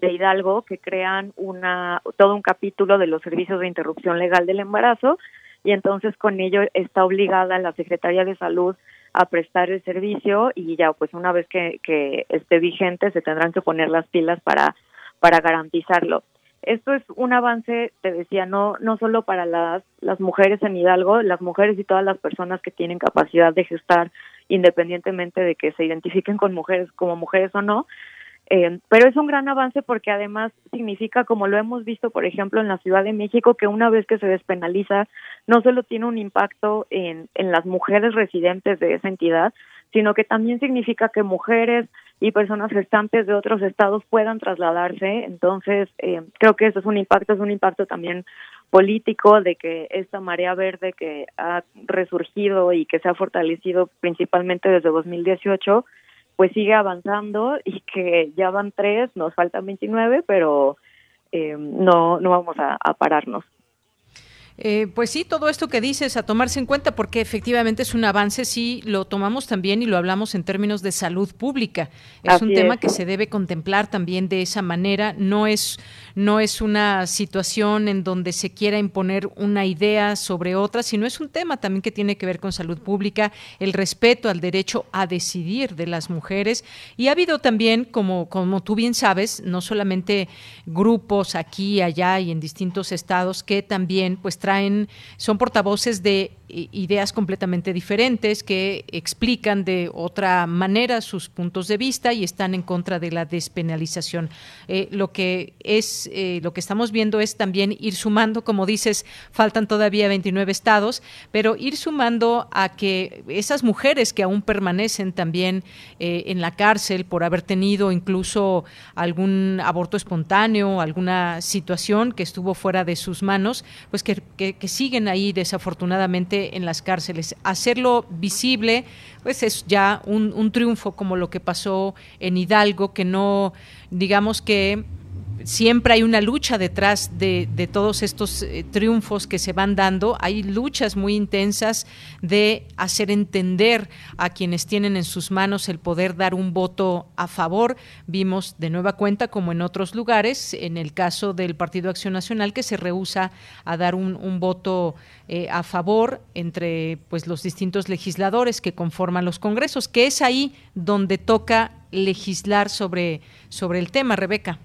de Hidalgo que crean una todo un capítulo de los servicios de interrupción legal del embarazo y entonces con ello está obligada la Secretaría de Salud a prestar el servicio y ya pues una vez que, que esté vigente se tendrán que poner las pilas para para garantizarlo. Esto es un avance, te decía, no no solo para las las mujeres en Hidalgo, las mujeres y todas las personas que tienen capacidad de gestar independientemente de que se identifiquen con mujeres como mujeres o no, eh, pero es un gran avance porque además significa, como lo hemos visto, por ejemplo, en la Ciudad de México, que una vez que se despenaliza, no solo tiene un impacto en, en las mujeres residentes de esa entidad, sino que también significa que mujeres y personas gestantes de otros estados puedan trasladarse. Entonces, eh, creo que eso es un impacto, es un impacto también político de que esta marea verde que ha resurgido y que se ha fortalecido principalmente desde 2018 pues sigue avanzando y que ya van tres, nos faltan 29, pero eh, no, no vamos a, a pararnos. Eh, pues sí, todo esto que dices a tomarse en cuenta, porque efectivamente es un avance, sí lo tomamos también y lo hablamos en términos de salud pública. Es Así un tema es. que se debe contemplar también de esa manera. No es, no es una situación en donde se quiera imponer una idea sobre otra, sino es un tema también que tiene que ver con salud pública, el respeto al derecho a decidir de las mujeres. Y ha habido también, como, como tú bien sabes, no solamente grupos aquí, allá y en distintos estados que también pues traen, son portavoces de ideas completamente diferentes que explican de otra manera sus puntos de vista y están en contra de la despenalización. Eh, lo que es, eh, lo que estamos viendo es también ir sumando, como dices, faltan todavía 29 estados, pero ir sumando a que esas mujeres que aún permanecen también eh, en la cárcel por haber tenido incluso algún aborto espontáneo, alguna situación que estuvo fuera de sus manos, pues que, siguen ahí desafortunadamente en las cárceles. Hacerlo visible, pues es ya un, un triunfo como lo que pasó en Hidalgo, que no, digamos que siempre hay una lucha detrás de, todos estos eh, triunfos que se van dando. Hay luchas muy intensas de hacer entender a quienes tienen en sus manos el poder dar un voto a favor. Vimos de nueva cuenta, como en otros lugares, en el caso del Partido Acción Nacional, que se rehúsa a dar un, un voto eh, a favor entre pues, los distintos legisladores que conforman los congresos, que es ahí donde toca legislar sobre, sobre el tema, Rebeca.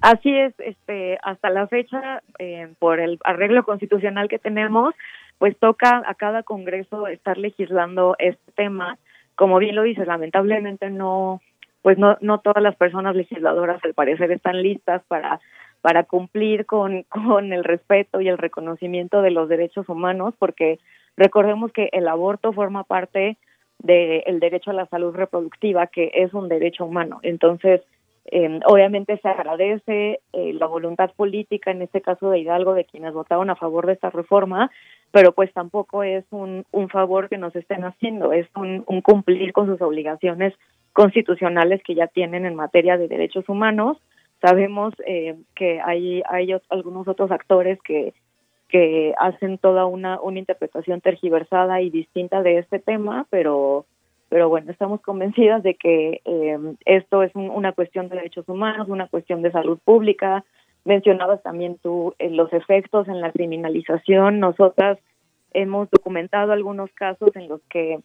Así es, este, hasta la fecha, eh, por el arreglo constitucional que tenemos, pues toca a cada Congreso estar legislando este tema. Como bien lo dices, lamentablemente no, pues no, no todas las personas legisladoras al parecer están listas para para cumplir con, con el respeto y el reconocimiento de los derechos humanos, porque recordemos que el aborto forma parte del de derecho a la salud reproductiva, que es un derecho humano. Entonces, eh, obviamente se agradece eh, la voluntad política, en este caso de Hidalgo, de quienes votaron a favor de esta reforma, pero pues tampoco es un, un favor que nos estén haciendo, es un, un cumplir con sus obligaciones constitucionales que ya tienen en materia de derechos humanos. Sabemos eh, que hay, hay algunos otros actores que, que hacen toda una, una interpretación tergiversada y distinta de este tema, pero pero bueno, estamos convencidas de que eh, esto es una cuestión de derechos humanos, una cuestión de salud pública. Mencionabas también tú eh, los efectos en la criminalización. Nosotras hemos documentado algunos casos en los que,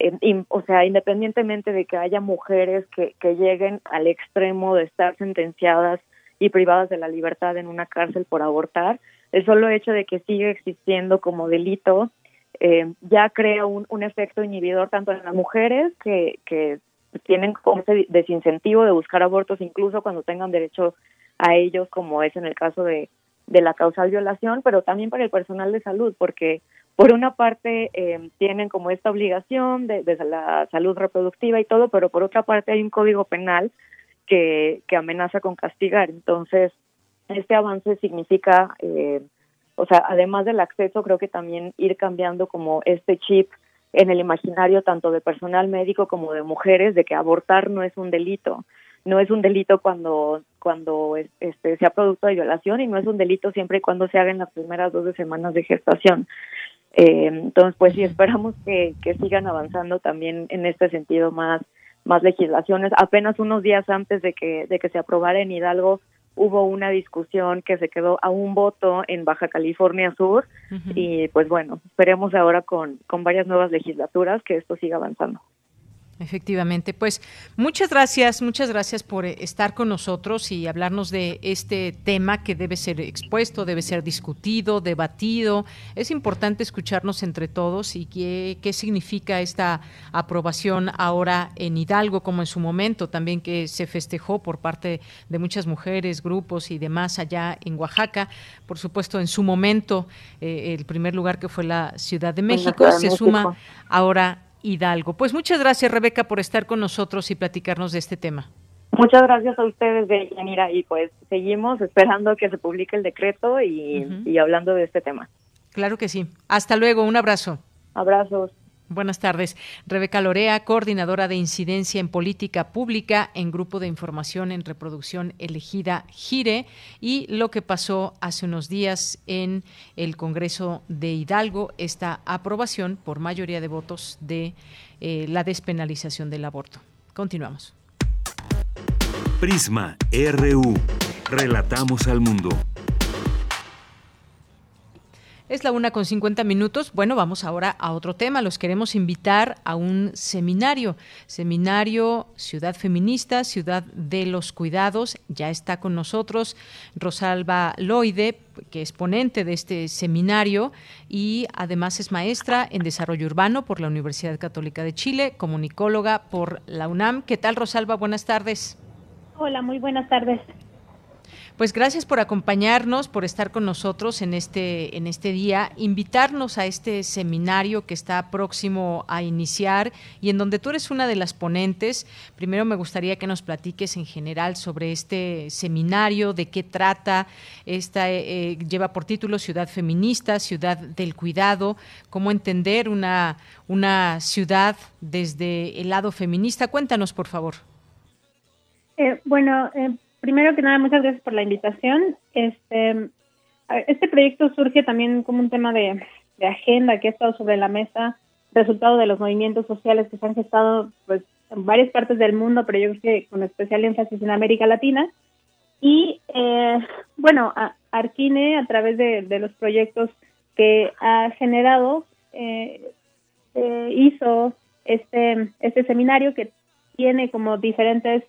eh, o sea, independientemente de que haya mujeres que, que lleguen al extremo de estar sentenciadas y privadas de la libertad en una cárcel por abortar, el solo hecho de que sigue existiendo como delito eh, ya crea un, un, efecto inhibidor tanto en las mujeres que, que tienen como ese desincentivo de buscar abortos incluso cuando tengan derecho a ellos, como es en el caso de, de la causal violación, pero también para el personal de salud, porque por una parte eh, tienen como esta obligación de, de, la salud reproductiva y todo, pero por otra parte hay un código penal que, que amenaza con castigar. Entonces, este avance significa eh, o sea, además del acceso, creo que también ir cambiando como este chip en el imaginario tanto de personal médico como de mujeres de que abortar no es un delito, no es un delito cuando cuando este sea producto de violación y no es un delito siempre y cuando se haga en las primeras 12 semanas de gestación. Eh, entonces, pues sí, esperamos que, que sigan avanzando también en este sentido más más legislaciones. Apenas unos días antes de que de que se aprobara en Hidalgo hubo una discusión que se quedó a un voto en Baja California Sur y pues bueno, esperemos ahora con, con varias nuevas legislaturas que esto siga avanzando. Efectivamente, pues muchas gracias, muchas gracias por eh, estar con nosotros y hablarnos de este tema que debe ser expuesto, debe ser discutido, debatido. Es importante escucharnos entre todos y qué, qué significa esta aprobación ahora en Hidalgo, como en su momento también que se festejó por parte de muchas mujeres, grupos y demás allá en Oaxaca. Por supuesto, en su momento, eh, el primer lugar que fue la Ciudad de México, se suma ahora Hidalgo. Pues muchas gracias, Rebeca, por estar con nosotros y platicarnos de este tema. Muchas gracias a ustedes, Yanira, y pues seguimos esperando que se publique el decreto y, y hablando de este tema. Claro que sí. Hasta luego, un abrazo. Abrazos. Buenas tardes. Rebeca Lorea, coordinadora de incidencia en política pública en Grupo de Información en Reproducción Elegida Gire y lo que pasó hace unos días en el Congreso de Hidalgo, esta aprobación por mayoría de votos de eh, la despenalización del aborto. Continuamos. Prisma RU. Relatamos al mundo. Es la una con 50 minutos. Bueno, vamos ahora a otro tema. Los queremos invitar a un seminario. Seminario Ciudad Feminista, Ciudad de los Cuidados. Ya está con nosotros Rosalba Loide, que es ponente de este seminario y además es maestra en desarrollo urbano por la Universidad Católica de Chile, comunicóloga por la UNAM. ¿Qué tal, Rosalba? Buenas tardes. Hola, muy buenas tardes. Pues gracias por acompañarnos, por estar con nosotros en este, en este día, invitarnos a este seminario que está próximo a iniciar y en donde tú eres una de las ponentes. Primero me gustaría que nos platiques en general sobre este seminario, de qué trata. Esta eh, lleva por título Ciudad Feminista, Ciudad del Cuidado, cómo entender una, una ciudad desde el lado feminista. Cuéntanos, por favor. Eh, bueno, eh, primero que nada, muchas gracias por la invitación. Este, este proyecto surge también como un tema de, agenda que ha estado sobre la mesa, resultado de los movimientos sociales que se han gestado pues, en varias partes del mundo, pero yo creo que con especial énfasis en América Latina. Y eh, bueno, Arquine, a través de, los proyectos que ha generado, eh, eh, hizo este, este seminario que tiene como diferentes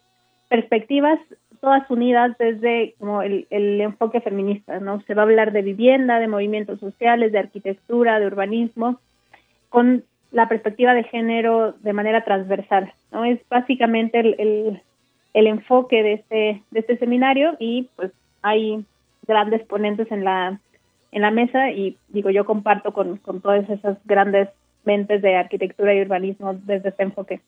perspectivas todas unidas desde como el, enfoque feminista, ¿no? Se va a hablar de vivienda, de movimientos sociales, de arquitectura, de urbanismo, con la perspectiva de género de manera transversal, ¿no? Es básicamente el, el, enfoque de este, de este seminario y pues hay grandes ponentes en la, en la mesa y digo, yo comparto con, con todas esas grandes mentes de arquitectura y urbanismo desde este enfoque.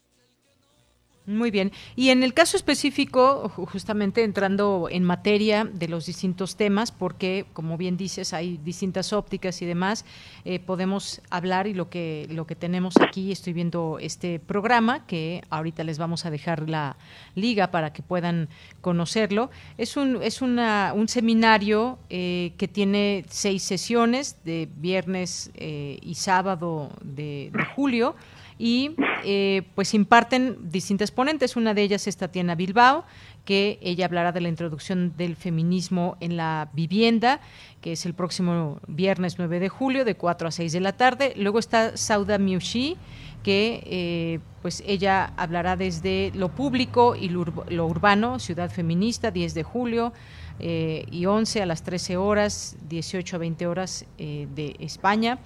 Muy bien. Y en el caso específico, justamente entrando en materia de los distintos temas, porque como bien dices, hay distintas ópticas y demás, eh, podemos hablar y lo que lo que tenemos aquí, estoy viendo este programa que ahorita les vamos a dejar la liga para que puedan conocerlo. Es un es una, un seminario eh, que tiene seis sesiones de viernes eh, y sábado de julio y eh, pues imparten distintas ponentes. Una de ellas es Tatiana Bilbao, que ella hablará de la introducción del feminismo en la vivienda, que es el próximo viernes 9 de julio, de 4 a 6 de la tarde. Luego está Sauda Miushi, que eh, pues ella hablará desde lo público y lo, urbano, Ciudad Feminista, 10 de julio. Eh, y 11 a las 13 horas, 18 a 20 horas de España.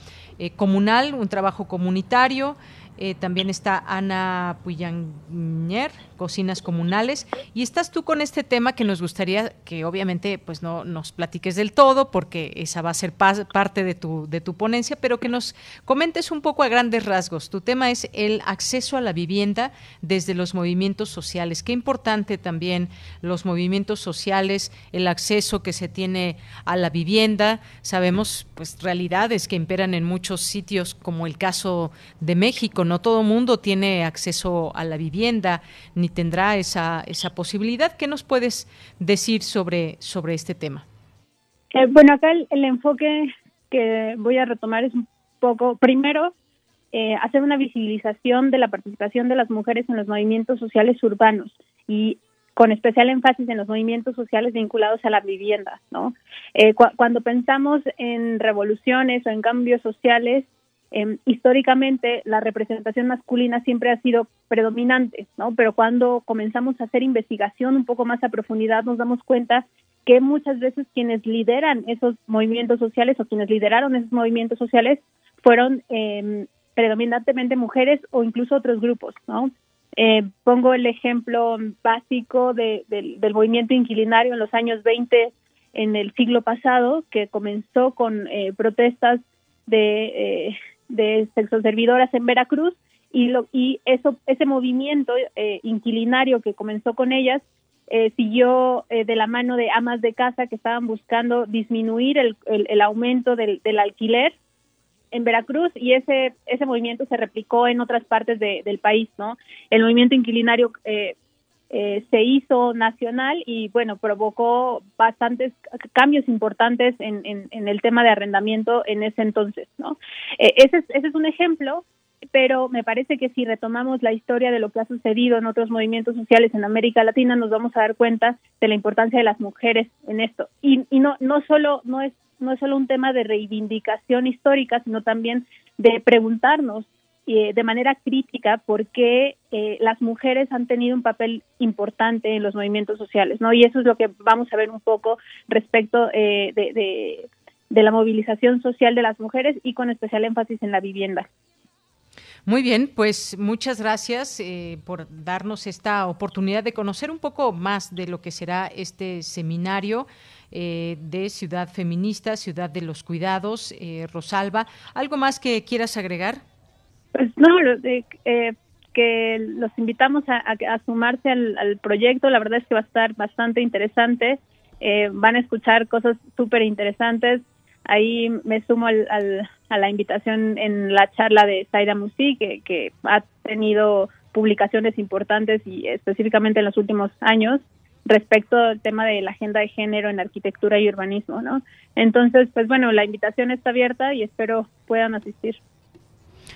comunal, un trabajo comunitario, eh, también está Ana Puyanger, Cocinas Comunales. Y estás tú con este tema que nos gustaría que obviamente pues no nos platiques del todo, porque esa va a ser parte de tu, de tu ponencia, pero que nos comentes un poco a grandes rasgos. Tu tema es el acceso a la vivienda desde los movimientos sociales. Qué importante también los movimientos sociales, el acceso que se tiene a la vivienda. Sabemos pues realidades que imperan en muchos sitios, como el caso de México, no todo mundo tiene acceso a la vivienda ni tendrá esa, esa posibilidad. ¿Qué nos puedes decir sobre, sobre este tema? Eh, bueno, acá el, enfoque que voy a retomar es un poco, primero, eh, hacer una visibilización de la participación de las mujeres en los movimientos sociales urbanos y con especial énfasis en los movimientos sociales vinculados a la vivienda, ¿no? Eh, cuando pensamos en revoluciones o en cambios sociales, Em, históricamente la representación masculina siempre ha sido predominante, ¿no? Pero cuando comenzamos a hacer investigación un poco más a profundidad nos damos cuenta que muchas veces quienes lideran esos movimientos sociales o quienes lideraron esos movimientos sociales fueron eh, predominantemente mujeres o incluso otros grupos, ¿no? Eh, pongo el ejemplo básico de, del movimiento inquilinario en los años 20 en el siglo pasado, que comenzó con eh, protestas de, eh, de sexoservidoras en Veracruz y, lo, y eso, ese movimiento eh, inquilinario que comenzó con ellas eh, siguió eh, de la mano de amas de casa que estaban buscando disminuir el, el, aumento del, del, alquiler en Veracruz y ese ese movimiento se replicó en otras partes de, del país, ¿no? El movimiento inquilinario eh, eh, se hizo nacional y bueno provocó bastantes cambios importantes en, en, el tema de arrendamiento en ese entonces no eh, ese, es, ese es un ejemplo pero me parece que si retomamos la historia de lo que ha sucedido en otros movimientos sociales en América Latina nos vamos a dar cuenta de la importancia de las mujeres en esto. Y, y no no solo no es no es solo un tema de reivindicación histórica sino también de preguntarnos eh, de manera crítica porque eh, las mujeres han tenido un papel importante en los movimientos sociales, ¿no? Y eso es lo que vamos a ver un poco respecto eh, de, de, la movilización social de las mujeres y con especial énfasis en la vivienda. Muy bien, pues muchas gracias por darnos esta oportunidad de conocer un poco más de lo que será este seminario. de Ciudad Feminista, Ciudad de los Cuidados. Rosalba, ¿algo más que quieras agregar? Pues no, eh, que los invitamos a, sumarse al, proyecto. La verdad es que va a estar bastante interesante. Eh, van a escuchar cosas súper interesantes. Ahí me sumo al, a la invitación en la charla de Zaira Musi, que, que ha tenido publicaciones importantes y específicamente en los últimos años respecto al tema de la agenda de género en arquitectura y urbanismo, ¿no? Entonces, pues bueno, la invitación está abierta y espero puedan asistir.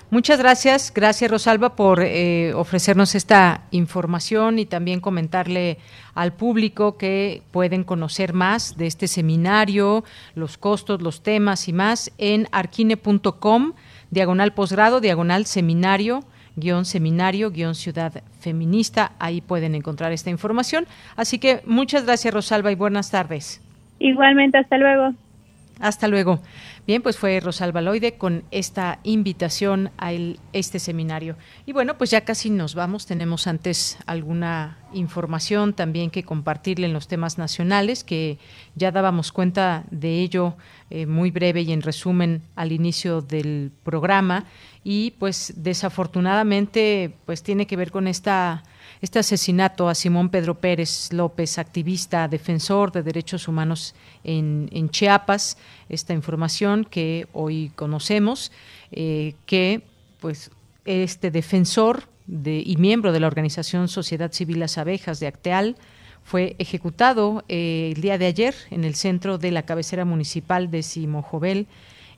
Muchas gracias, gracias Rosalba por eh, ofrecernos esta información y también comentarle al público que pueden conocer más de este seminario, los costos, los temas y más en arquine.com, diagonal posgrado, diagonal seminario, guion seminario, guion ciudad feminista. Ahí pueden encontrar esta información. Así que muchas gracias Rosalba y buenas tardes. Igualmente, hasta luego. Hasta luego. Bien, pues fue Rosalba Loide con esta invitación a este seminario. Y bueno, pues ya casi nos vamos. Tenemos antes alguna información también que compartirle en los temas nacionales, que ya dábamos cuenta de ello eh, muy breve y en resumen al inicio del programa. Y pues desafortunadamente pues tiene que ver con esta este asesinato a Simón Pedro Pérez López, activista, defensor de derechos humanos en, Chiapas, esta información que hoy conocemos, eh, que pues este defensor de, y miembro de la organización Sociedad Civil Las Abejas de Acteal fue ejecutado eh, el día de ayer en el centro de la cabecera municipal de Simojovel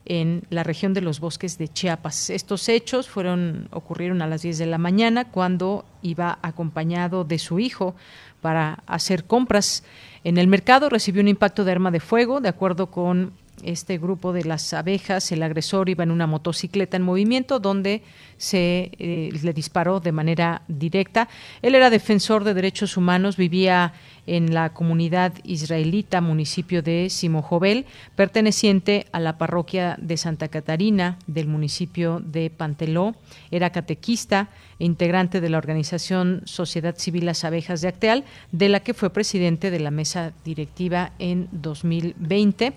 en la región de los bosques de Chiapas. Estos hechos fueron ocurrieron a las 10 de la mañana cuando iba acompañado de su hijo para hacer compras en el mercado. Recibió un impacto de arma de fuego, de acuerdo con este grupo de las abejas, el agresor iba en una motocicleta en movimiento donde se eh, le disparó de manera directa. Él era defensor de derechos humanos, vivía en la comunidad israelita municipio de Simojovel, perteneciente a la parroquia de Santa Catarina del municipio de Panteló. Era catequista integrante de la organización Sociedad Civil Las Abejas de Acteal, de la que fue presidente de la mesa directiva en 2020.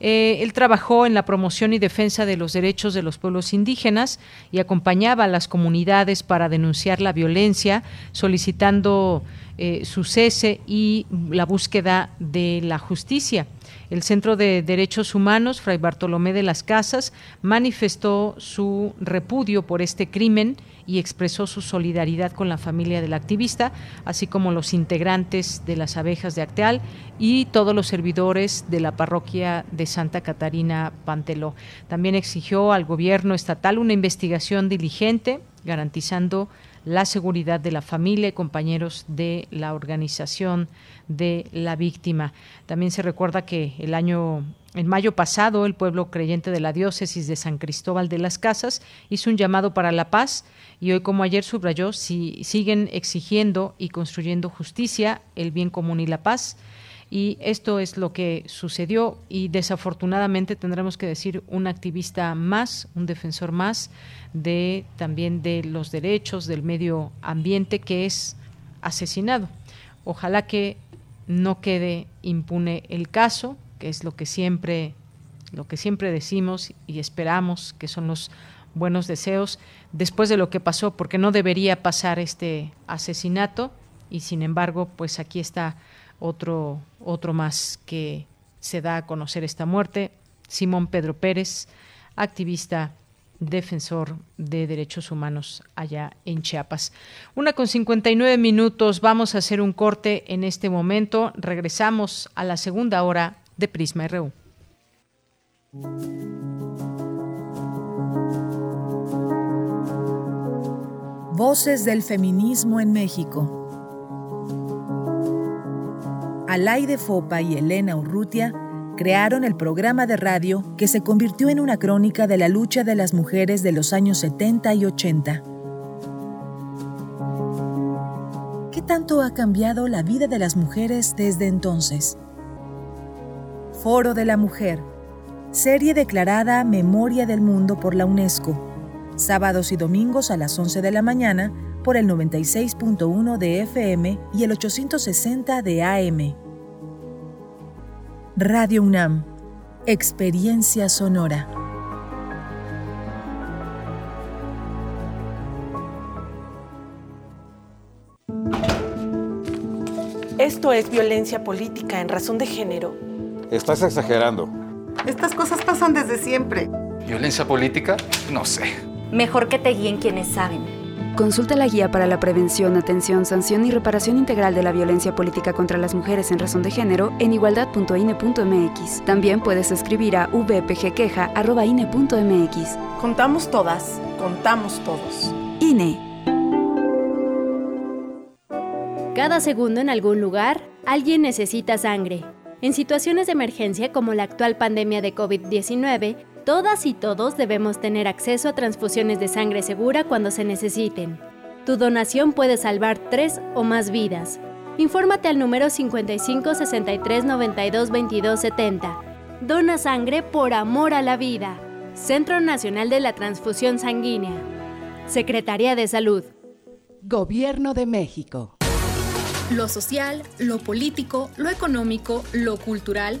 Eh, él trabajó en la promoción y defensa de los derechos de los pueblos indígenas y acompañaba a las comunidades para denunciar la violencia, solicitando eh, su cese y la búsqueda de la justicia. El Centro de Derechos Humanos, Fray Bartolomé de las Casas, manifestó su repudio por este crimen y expresó su solidaridad con la familia del activista, así como los integrantes de las abejas de Acteal y todos los servidores de la parroquia de Santa Catarina Panteló. También exigió al gobierno estatal una investigación diligente, garantizando la seguridad de la familia y compañeros de la organización de la víctima. También se recuerda que el año en mayo pasado el pueblo creyente de la diócesis de San Cristóbal de las Casas hizo un llamado para la paz y hoy como ayer subrayó si siguen exigiendo y construyendo justicia, el bien común y la paz y esto es lo que sucedió y desafortunadamente tendremos que decir un activista más, un defensor más de también de los derechos del medio ambiente que es asesinado. Ojalá que no quede impune el caso, que es lo que siempre lo que siempre decimos y esperamos que son los buenos deseos después de lo que pasó, porque no debería pasar este asesinato y sin embargo, pues aquí está otro, otro más que se da a conocer esta muerte, Simón Pedro Pérez, activista defensor de derechos humanos allá en Chiapas. Una con 59 minutos, vamos a hacer un corte en este momento. Regresamos a la segunda hora de Prisma RU. Voces del feminismo en México. Alaide Fopa y Elena Urrutia crearon el programa de radio que se convirtió en una crónica de la lucha de las mujeres de los años 70 y 80. ¿Qué tanto ha cambiado la vida de las mujeres desde entonces? Foro de la Mujer, serie declarada Memoria del Mundo por la UNESCO, sábados y domingos a las 11 de la mañana por el 96.1 de FM y el 860 de AM. Radio UNAM, Experiencia Sonora. Esto es violencia política en razón de género. Estás exagerando. Estas cosas pasan desde siempre. ¿Violencia política? No sé. Mejor que te guíen quienes saben. Consulta la guía para la prevención, atención, sanción y reparación integral de la violencia política contra las mujeres en razón de género en igualdad.ine.mx. También puedes escribir a vpgqueja.ine.mx. Contamos todas, contamos todos. INE. Cada segundo en algún lugar, alguien necesita sangre. En situaciones de emergencia como la actual pandemia de COVID-19, Todas y todos debemos tener acceso a transfusiones de sangre segura cuando se necesiten. Tu donación puede salvar tres o más vidas. Infórmate al número 55 63 92 22 70. Dona sangre por amor a la vida. Centro Nacional de la Transfusión Sanguínea. Secretaría de Salud. Gobierno de México. Lo social, lo político, lo económico, lo cultural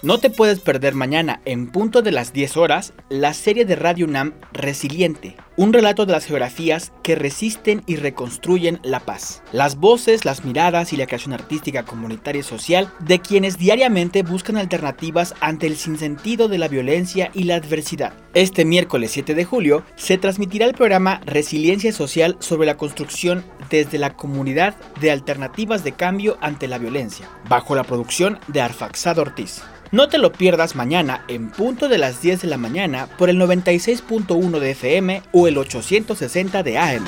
No te puedes perder mañana, en punto de las 10 horas, la serie de Radio UNAM Resiliente, un relato de las geografías que resisten y reconstruyen la paz. Las voces, las miradas y la creación artística comunitaria y social de quienes diariamente buscan alternativas ante el sinsentido de la violencia y la adversidad. Este miércoles 7 de julio se transmitirá el programa Resiliencia Social sobre la construcción desde la comunidad de alternativas de cambio ante la violencia, bajo la producción de Arfaxado Ortiz. No te lo pierdas mañana en punto de las 10 de la mañana por el 96.1 de FM o el 860 de AM.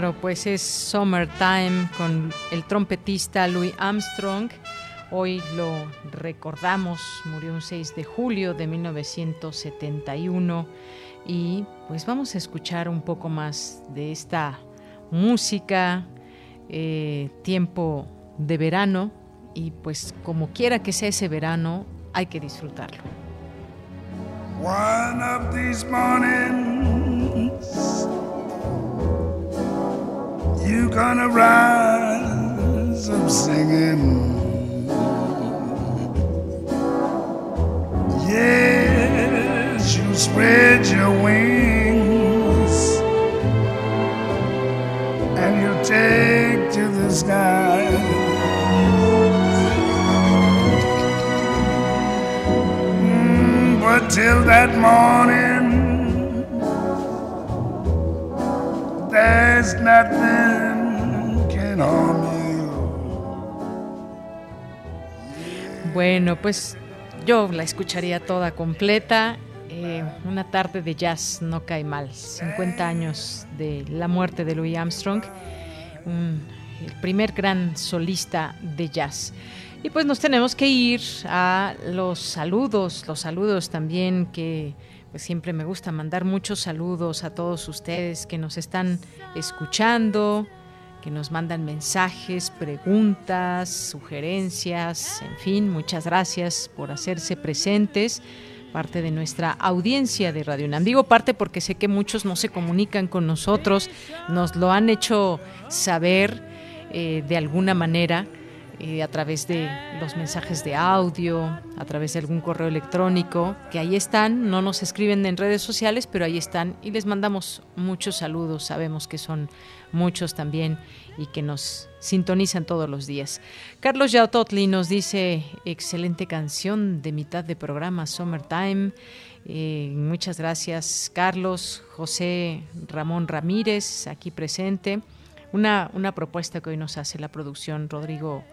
Claro, pues es Summertime con el trompetista Louis Armstrong. Hoy lo recordamos, murió un 6 de julio de 1971 y pues vamos a escuchar un poco más de esta música, eh, tiempo de verano y pues como quiera que sea ese verano, hay que disfrutarlo. One of these you gonna rise up singing. Yes, you spread your wings and you take to the sky. Mm, but till that morning. There's nothing can harm you. Bueno, pues yo la escucharía toda completa. Eh, una tarde de jazz no cae mal. 50 años de la muerte de Louis Armstrong, el primer gran solista de jazz. Y pues nos tenemos que ir a los saludos, los saludos también que pues siempre me gusta mandar muchos saludos a todos ustedes que nos están escuchando, que nos mandan mensajes, preguntas, sugerencias, en fin, muchas gracias por hacerse presentes, parte de nuestra audiencia de Radio UNAM. Digo parte porque sé que muchos no se comunican con nosotros, nos lo han hecho saber eh, de alguna manera a través de los mensajes de audio, a través de algún correo electrónico, que ahí están, no nos escriben en redes sociales, pero ahí están y les mandamos muchos saludos, sabemos que son muchos también y que nos sintonizan todos los días. Carlos Yautotli nos dice, excelente canción de mitad de programa, Summertime. Eh, muchas gracias, Carlos, José Ramón Ramírez, aquí presente. Una, una propuesta que hoy nos hace la producción, Rodrigo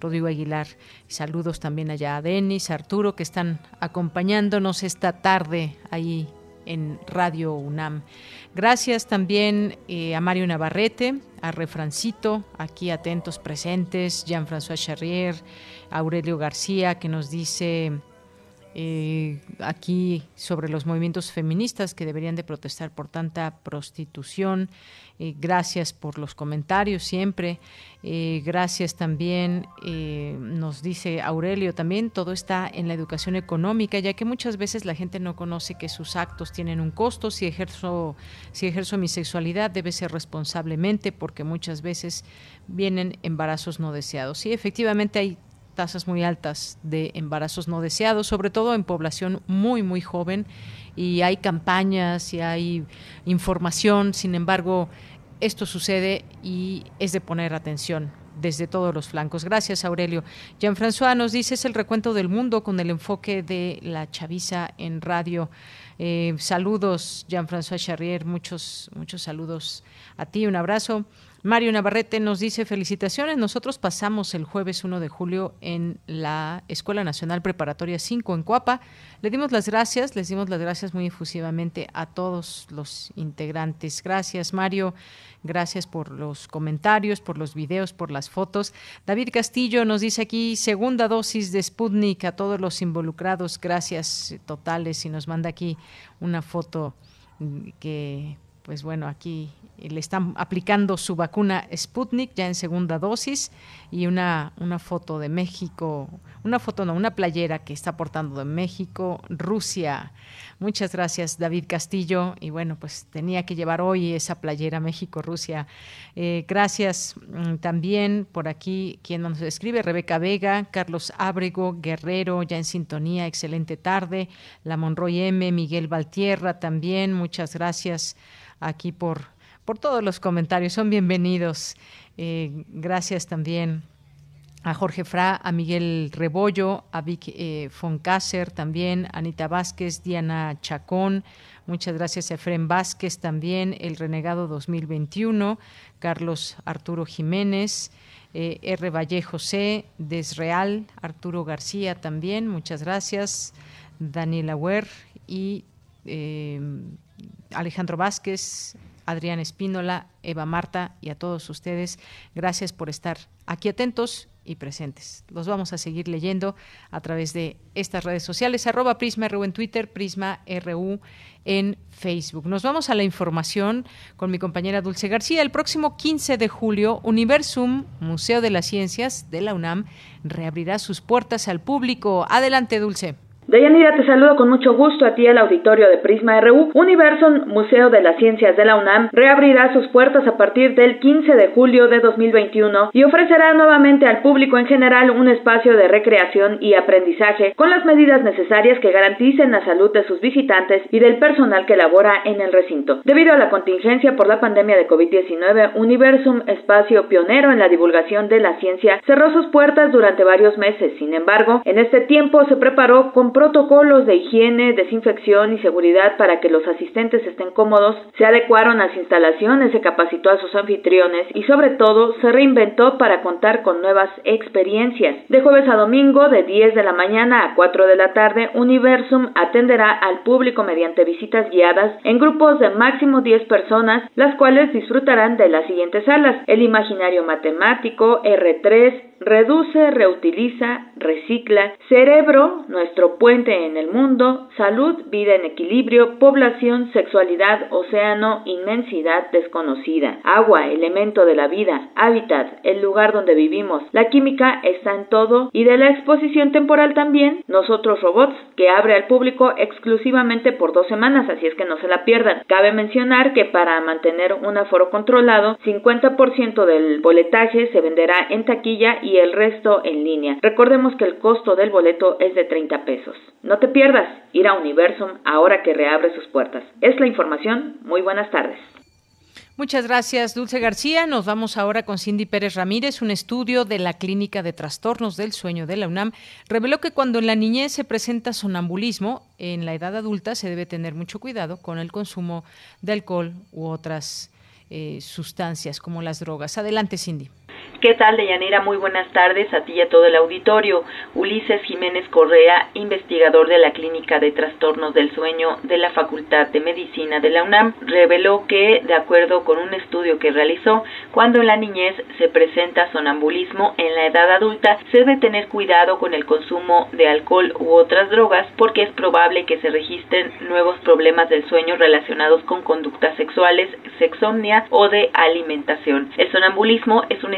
Rodrigo Aguilar. Saludos también allá a Denis, Arturo, que están acompañándonos esta tarde ahí en Radio UNAM. Gracias también eh, a Mario Navarrete, a Refrancito, aquí atentos presentes, Jean-François Charrier, Aurelio García, que nos dice eh, aquí sobre los movimientos feministas que deberían de protestar por tanta prostitución. Eh, gracias por los comentarios siempre. Eh, gracias también, nos dice Aurelio, también todo está en la educación económica, ya que muchas veces la gente no conoce que sus actos tienen un costo. Si ejerzo, si ejerzo mi sexualidad debe ser responsablemente porque muchas veces vienen embarazos no deseados. Sí, efectivamente hay tasas muy altas de embarazos no deseados, sobre todo en población muy, muy joven y hay campañas y hay información, sin embargo, esto sucede y es de poner atención desde todos los flancos. Gracias, Aurelio. Jean-François nos dice, es el recuento del mundo con el enfoque de la chaviza en radio. Eh, saludos, Jean-François Charrier, muchos, muchos saludos a ti, un abrazo. Mario Navarrete nos dice felicitaciones. Nosotros pasamos el jueves 1 de julio en la Escuela Nacional Preparatoria 5 en Cuapa. Le dimos las gracias, les dimos las gracias muy efusivamente a todos los integrantes. Gracias, Mario. Gracias por los comentarios, por los videos, por las fotos. David Castillo nos dice aquí segunda dosis de Sputnik a todos los involucrados. Gracias totales y nos manda aquí una foto que pues bueno, aquí le están aplicando su vacuna Sputnik ya en segunda dosis y una, una foto de México, una foto no, una playera que está portando de México, Rusia. Muchas gracias David Castillo y bueno, pues tenía que llevar hoy esa playera México-Rusia. Eh, gracias mm, también por aquí quien nos escribe, Rebeca Vega, Carlos Ábrego, Guerrero, ya en sintonía, excelente tarde, la Monroy M, Miguel Valtierra también, muchas gracias aquí por, por todos los comentarios. Son bienvenidos. Eh, gracias también a Jorge Fra, a Miguel Rebollo, a Vic eh, Foncácer también, Anita Vázquez, Diana Chacón, muchas gracias a Efren Vázquez también, El Renegado 2021, Carlos Arturo Jiménez, eh, R. Valle José, Desreal, Arturo García también, muchas gracias, Daniela Huer y eh, Alejandro Vázquez, Adrián Espínola, Eva Marta y a todos ustedes, gracias por estar aquí atentos y presentes. Los vamos a seguir leyendo a través de estas redes sociales, arroba Prisma en Twitter, Prisma RU en Facebook. Nos vamos a la información con mi compañera Dulce García. El próximo 15 de julio, Universum, Museo de las Ciencias de la UNAM, reabrirá sus puertas al público. Adelante, Dulce. Deyanira, te saludo con mucho gusto a ti al auditorio de Prisma RU. Universum, Museo de las Ciencias de la UNAM, reabrirá sus puertas a partir del 15 de julio de 2021 y ofrecerá nuevamente al público en general un espacio de recreación y aprendizaje con las medidas necesarias que garanticen la salud de sus visitantes y del personal que labora en el recinto. Debido a la contingencia por la pandemia de COVID-19, Universum, espacio pionero en la divulgación de la ciencia, cerró sus puertas durante varios meses. Sin embargo, en este tiempo se preparó con protocolos de higiene, desinfección y seguridad para que los asistentes estén cómodos, se adecuaron las instalaciones, se capacitó a sus anfitriones y sobre todo se reinventó para contar con nuevas experiencias. De jueves a domingo, de 10 de la mañana a 4 de la tarde, Universum atenderá al público mediante visitas guiadas en grupos de máximo 10 personas, las cuales disfrutarán de las siguientes salas: el imaginario matemático, R3, reduce, reutiliza, recicla, cerebro, nuestro en el mundo, salud, vida en equilibrio, población, sexualidad, océano, inmensidad desconocida, agua, elemento de la vida, hábitat, el lugar donde vivimos, la química está en todo y de la exposición temporal también, nosotros robots, que abre al público exclusivamente por dos semanas, así es que no se la pierdan. Cabe mencionar que para mantener un aforo controlado, 50% del boletaje se venderá en taquilla y el resto en línea. Recordemos que el costo del boleto es de 30 pesos. No te pierdas ir a Universum ahora que reabre sus puertas. Es la información. Muy buenas tardes. Muchas gracias, Dulce García. Nos vamos ahora con Cindy Pérez Ramírez. Un estudio de la Clínica de Trastornos del Sueño de la UNAM reveló que cuando en la niñez se presenta sonambulismo, en la edad adulta se debe tener mucho cuidado con el consumo de alcohol u otras eh, sustancias como las drogas. Adelante, Cindy. ¿Qué tal, Deyanira? Muy buenas tardes a ti y a todo el auditorio. Ulises Jiménez Correa, investigador de la Clínica de Trastornos del Sueño de la Facultad de Medicina de la UNAM, reveló que, de acuerdo con un estudio que realizó, cuando en la niñez se presenta sonambulismo en la edad adulta, se debe tener cuidado con el consumo de alcohol u otras drogas porque es probable que se registren nuevos problemas del sueño relacionados con conductas sexuales, sexomnia o de alimentación. El sonambulismo es un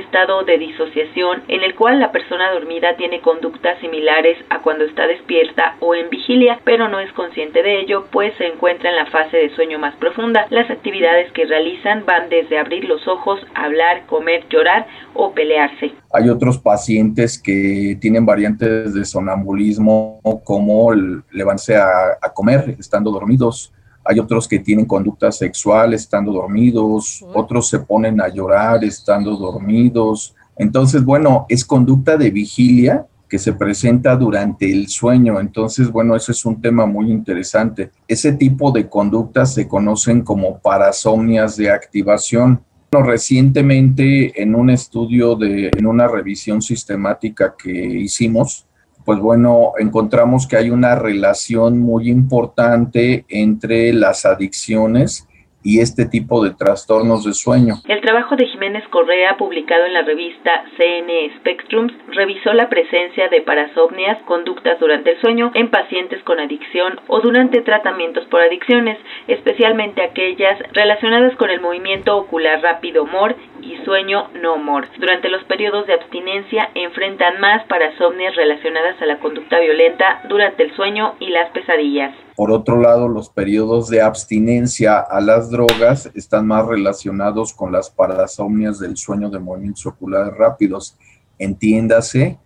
de disociación en el cual la persona dormida tiene conductas similares a cuando está despierta o en vigilia, pero no es consciente de ello, pues se encuentra en la fase de sueño más profunda. Las actividades que realizan van desde abrir los ojos, hablar, comer, llorar o pelearse. Hay otros pacientes que tienen variantes de sonambulismo como levantarse a comer estando dormidos, hay otros que tienen conducta sexual estando dormidos, otros se ponen a llorar estando dormidos. Entonces, bueno, es conducta de vigilia que se presenta durante el sueño. Entonces, bueno, ese es un tema muy interesante. Ese tipo de conductas se conocen como parasomnias de activación. recientemente en un estudio de, en una revisión sistemática que hicimos, pues bueno, encontramos que hay una relación muy importante entre las adicciones y este tipo de trastornos de sueño. El trabajo de Jiménez Correa, publicado en la revista CN Spectrums, revisó la presencia de parasomnias, conductas durante el sueño, en pacientes con adicción o durante tratamientos por adicciones, especialmente aquellas relacionadas con el movimiento ocular rápido MOR y sueño no MOR. Durante los periodos de abstinencia enfrentan más parasomnias relacionadas a la conducta violenta durante el sueño y las pesadillas. Por otro lado, los periodos de abstinencia a las drogas están más relacionados con las parasomnias del sueño de movimientos oculares rápidos. Entiéndase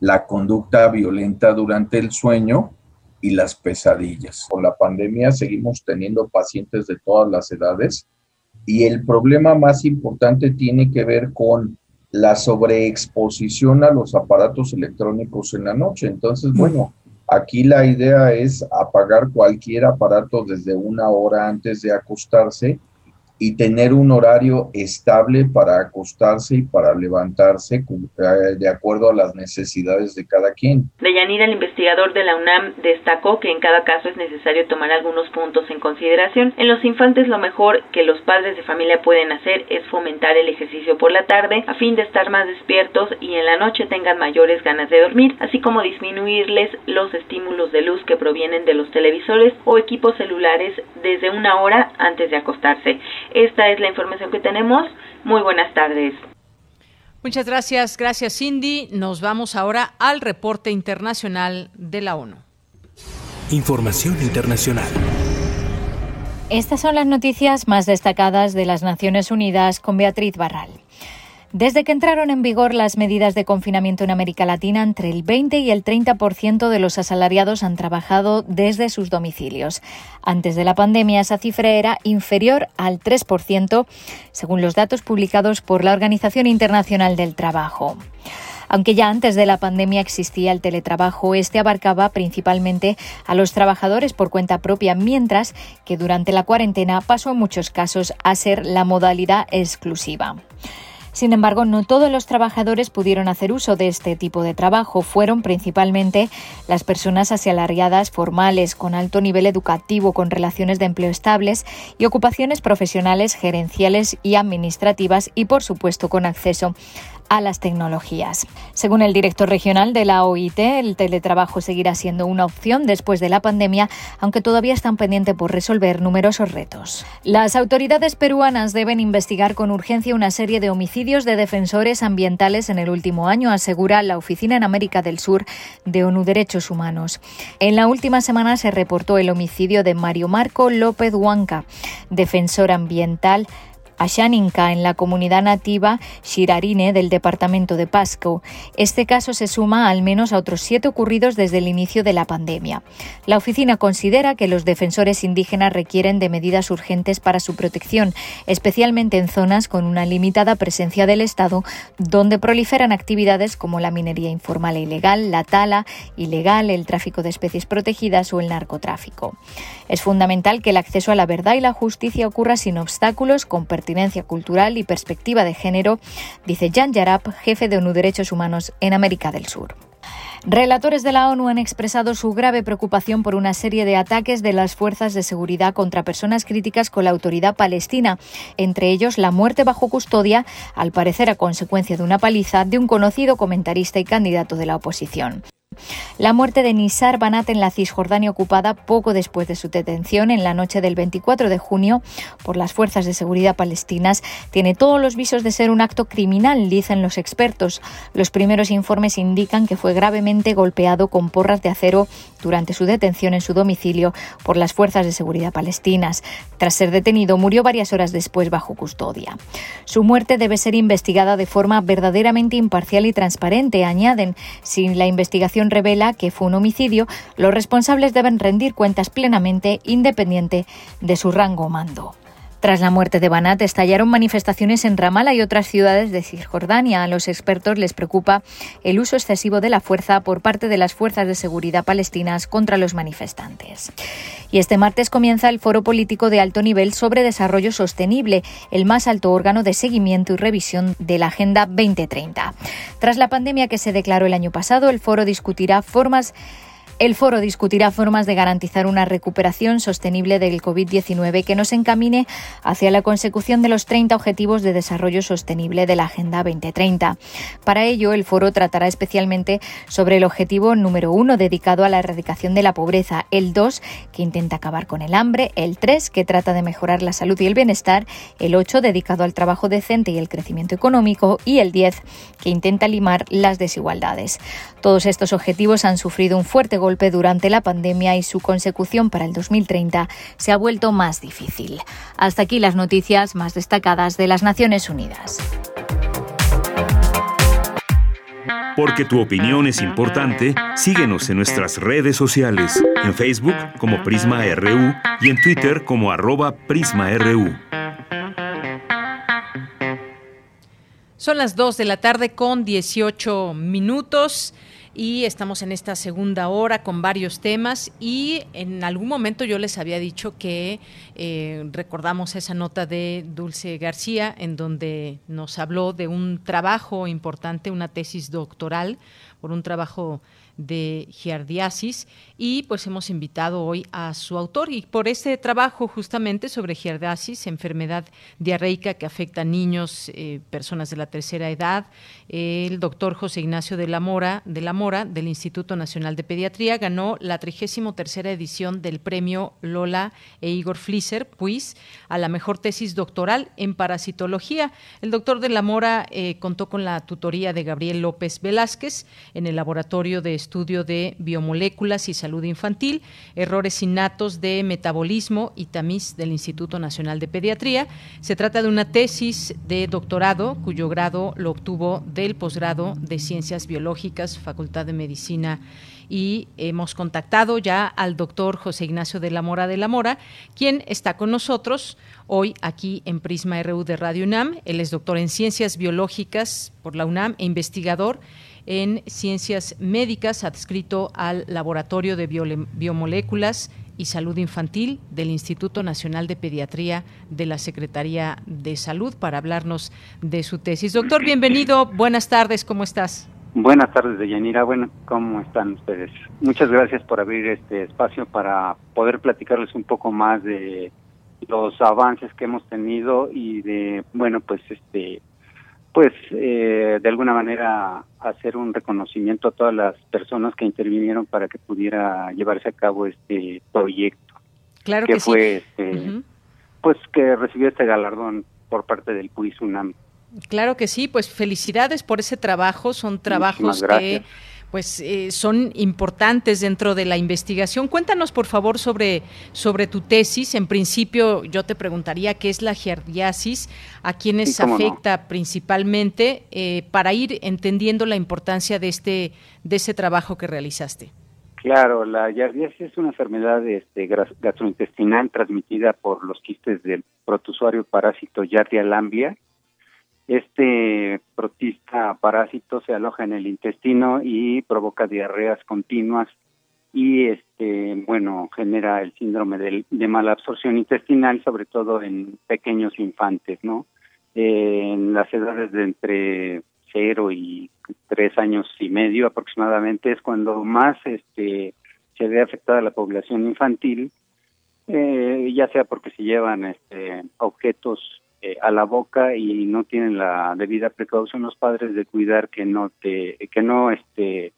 la conducta violenta durante el sueño y las pesadillas. Con la pandemia seguimos teniendo pacientes de todas las edades y el problema más importante tiene que ver con la sobreexposición a los aparatos electrónicos en la noche. Entonces, bueno, Aquí la idea es apagar cualquier aparato desde una hora antes de acostarse y tener un horario estable para acostarse y para levantarse eh, de acuerdo a las necesidades de cada quien. Deyanira, el investigador de la UNAM, destacó que en cada caso es necesario tomar algunos puntos en consideración. En los infantes lo mejor que los padres de familia pueden hacer es fomentar el ejercicio por la tarde a fin de estar más despiertos y en la noche tengan mayores ganas de dormir, así como disminuirles los estímulos de luz que provienen de los televisores o equipos celulares desde una hora antes de acostarse. Esta es la información que tenemos. Muy buenas tardes. Muchas gracias, gracias Cindy. Nos vamos ahora al reporte internacional de la ONU. Información internacional. Estas son las noticias más destacadas de las Naciones Unidas con Beatriz Barral. Desde que entraron en vigor las medidas de confinamiento en América Latina, entre el 20 y el 30% de los asalariados han trabajado desde sus domicilios. Antes de la pandemia, esa cifra era inferior al 3%, según los datos publicados por la Organización Internacional del Trabajo. Aunque ya antes de la pandemia existía el teletrabajo, este abarcaba principalmente a los trabajadores por cuenta propia, mientras que durante la cuarentena pasó en muchos casos a ser la modalidad exclusiva. Sin embargo, no todos los trabajadores pudieron hacer uso de este tipo de trabajo. Fueron principalmente las personas asalariadas formales, con alto nivel educativo, con relaciones de empleo estables y ocupaciones profesionales, gerenciales y administrativas y, por supuesto, con acceso a las tecnologías. Según el director regional de la OIT, el teletrabajo seguirá siendo una opción después de la pandemia, aunque todavía están pendientes por resolver numerosos retos. Las autoridades peruanas deben investigar con urgencia una serie de homicidios de defensores ambientales en el último año, asegura la Oficina en América del Sur de ONU Derechos Humanos. En la última semana se reportó el homicidio de Mario Marco López Huanca, defensor ambiental Ashaninka en la comunidad nativa Shirarine del departamento de Pasco. Este caso se suma al menos a otros siete ocurridos desde el inicio de la pandemia. La oficina considera que los defensores indígenas requieren de medidas urgentes para su protección, especialmente en zonas con una limitada presencia del Estado, donde proliferan actividades como la minería informal e ilegal, la tala ilegal, el tráfico de especies protegidas o el narcotráfico. Es fundamental que el acceso a la verdad y la justicia ocurra sin obstáculos, con cultural y perspectiva de género, dice Jan Yarab, jefe de ONU Derechos Humanos en América del Sur. Relatores de la ONU han expresado su grave preocupación por una serie de ataques de las fuerzas de seguridad contra personas críticas con la autoridad palestina, entre ellos la muerte bajo custodia, al parecer a consecuencia de una paliza de un conocido comentarista y candidato de la oposición. La muerte de Nisar Banat en la Cisjordania ocupada poco después de su detención en la noche del 24 de junio por las fuerzas de seguridad palestinas tiene todos los visos de ser un acto criminal, dicen los expertos. Los primeros informes indican que fue gravemente golpeado con porras de acero durante su detención en su domicilio por las fuerzas de seguridad palestinas. Tras ser detenido, murió varias horas después bajo custodia. Su muerte debe ser investigada de forma verdaderamente imparcial y transparente, añaden. Si la investigación revela que fue un homicidio, los responsables deben rendir cuentas plenamente independiente de su rango mando. Tras la muerte de Banat, estallaron manifestaciones en Ramallah y otras ciudades de Cisjordania. A los expertos les preocupa el uso excesivo de la fuerza por parte de las fuerzas de seguridad palestinas contra los manifestantes. Y este martes comienza el Foro Político de Alto Nivel sobre Desarrollo Sostenible, el más alto órgano de seguimiento y revisión de la Agenda 2030. Tras la pandemia que se declaró el año pasado, el foro discutirá formas el foro discutirá formas de garantizar una recuperación sostenible del COVID-19 que nos encamine hacia la consecución de los 30 Objetivos de Desarrollo Sostenible de la Agenda 2030. Para ello, el foro tratará especialmente sobre el objetivo número uno dedicado a la erradicación de la pobreza, el 2 que intenta acabar con el hambre, el 3 que trata de mejorar la salud y el bienestar, el 8 dedicado al trabajo decente y el crecimiento económico y el 10 que intenta limar las desigualdades. Todos estos objetivos han sufrido un fuerte golpe golpe durante la pandemia y su consecución para el 2030 se ha vuelto más difícil. Hasta aquí las noticias más destacadas de las Naciones Unidas. Porque tu opinión es importante, síguenos en nuestras redes sociales, en Facebook como Prisma RU y en Twitter como arroba PrismaRU. Son las 2 de la tarde con 18 minutos y estamos en esta segunda hora con varios temas y en algún momento yo les había dicho que eh, recordamos esa nota de Dulce García en donde nos habló de un trabajo importante, una tesis doctoral por un trabajo de giardiasis y pues hemos invitado hoy a su autor y por este trabajo justamente sobre giardiasis, enfermedad diarreica que afecta a niños, eh, personas de la tercera edad, el doctor José Ignacio de la Mora, de la Mora del Instituto Nacional de Pediatría ganó la 33 edición del premio Lola e Igor Flisser, pues, a la mejor tesis doctoral en parasitología. El doctor de la Mora eh, contó con la tutoría de Gabriel López Velázquez en el laboratorio de estudio de biomoléculas y salud infantil, errores innatos de metabolismo y tamiz del Instituto Nacional de Pediatría. Se trata de una tesis de doctorado cuyo grado lo obtuvo del posgrado de Ciencias Biológicas, Facultad de Medicina y hemos contactado ya al doctor José Ignacio de la Mora de la Mora, quien está con nosotros hoy aquí en Prisma RU de Radio UNAM. Él es doctor en Ciencias Biológicas por la UNAM e investigador en Ciencias Médicas, adscrito al Laboratorio de Biomoléculas y Salud Infantil del Instituto Nacional de Pediatría de la Secretaría de Salud para hablarnos de su tesis. Doctor, bienvenido. Buenas tardes, ¿cómo estás? Buenas tardes, Deyanira. Bueno, ¿cómo están ustedes? Muchas gracias por abrir este espacio para poder platicarles un poco más de los avances que hemos tenido y de, bueno, pues este pues eh, de alguna manera hacer un reconocimiento a todas las personas que intervinieron para que pudiera llevarse a cabo este proyecto. Claro que, fue, este, pues que recibió este galardón por parte del PUIS UNAM. Claro que sí, pues felicidades por ese trabajo, son trabajos que pues eh, son importantes dentro de la investigación. Cuéntanos, por favor, sobre, sobre tu tesis. En principio, yo te preguntaría qué es la giardiasis, a quiénes afecta principalmente, eh, para ir entendiendo la importancia de este de ese trabajo que realizaste. Claro, la giardiasis es una enfermedad este, gastrointestinal transmitida por los quistes del protozoario parásito Yardia lambia este protista parásito se aloja en el intestino y provoca diarreas continuas y este bueno genera el síndrome de, de mala absorción intestinal sobre todo en pequeños infantes no en las edades de entre cero y tres años y medio aproximadamente es cuando más este se ve afectada la población infantil eh, ya sea porque se llevan este objetos eh, a la boca y no tienen la debida precaución los padres de cuidar que no te que no este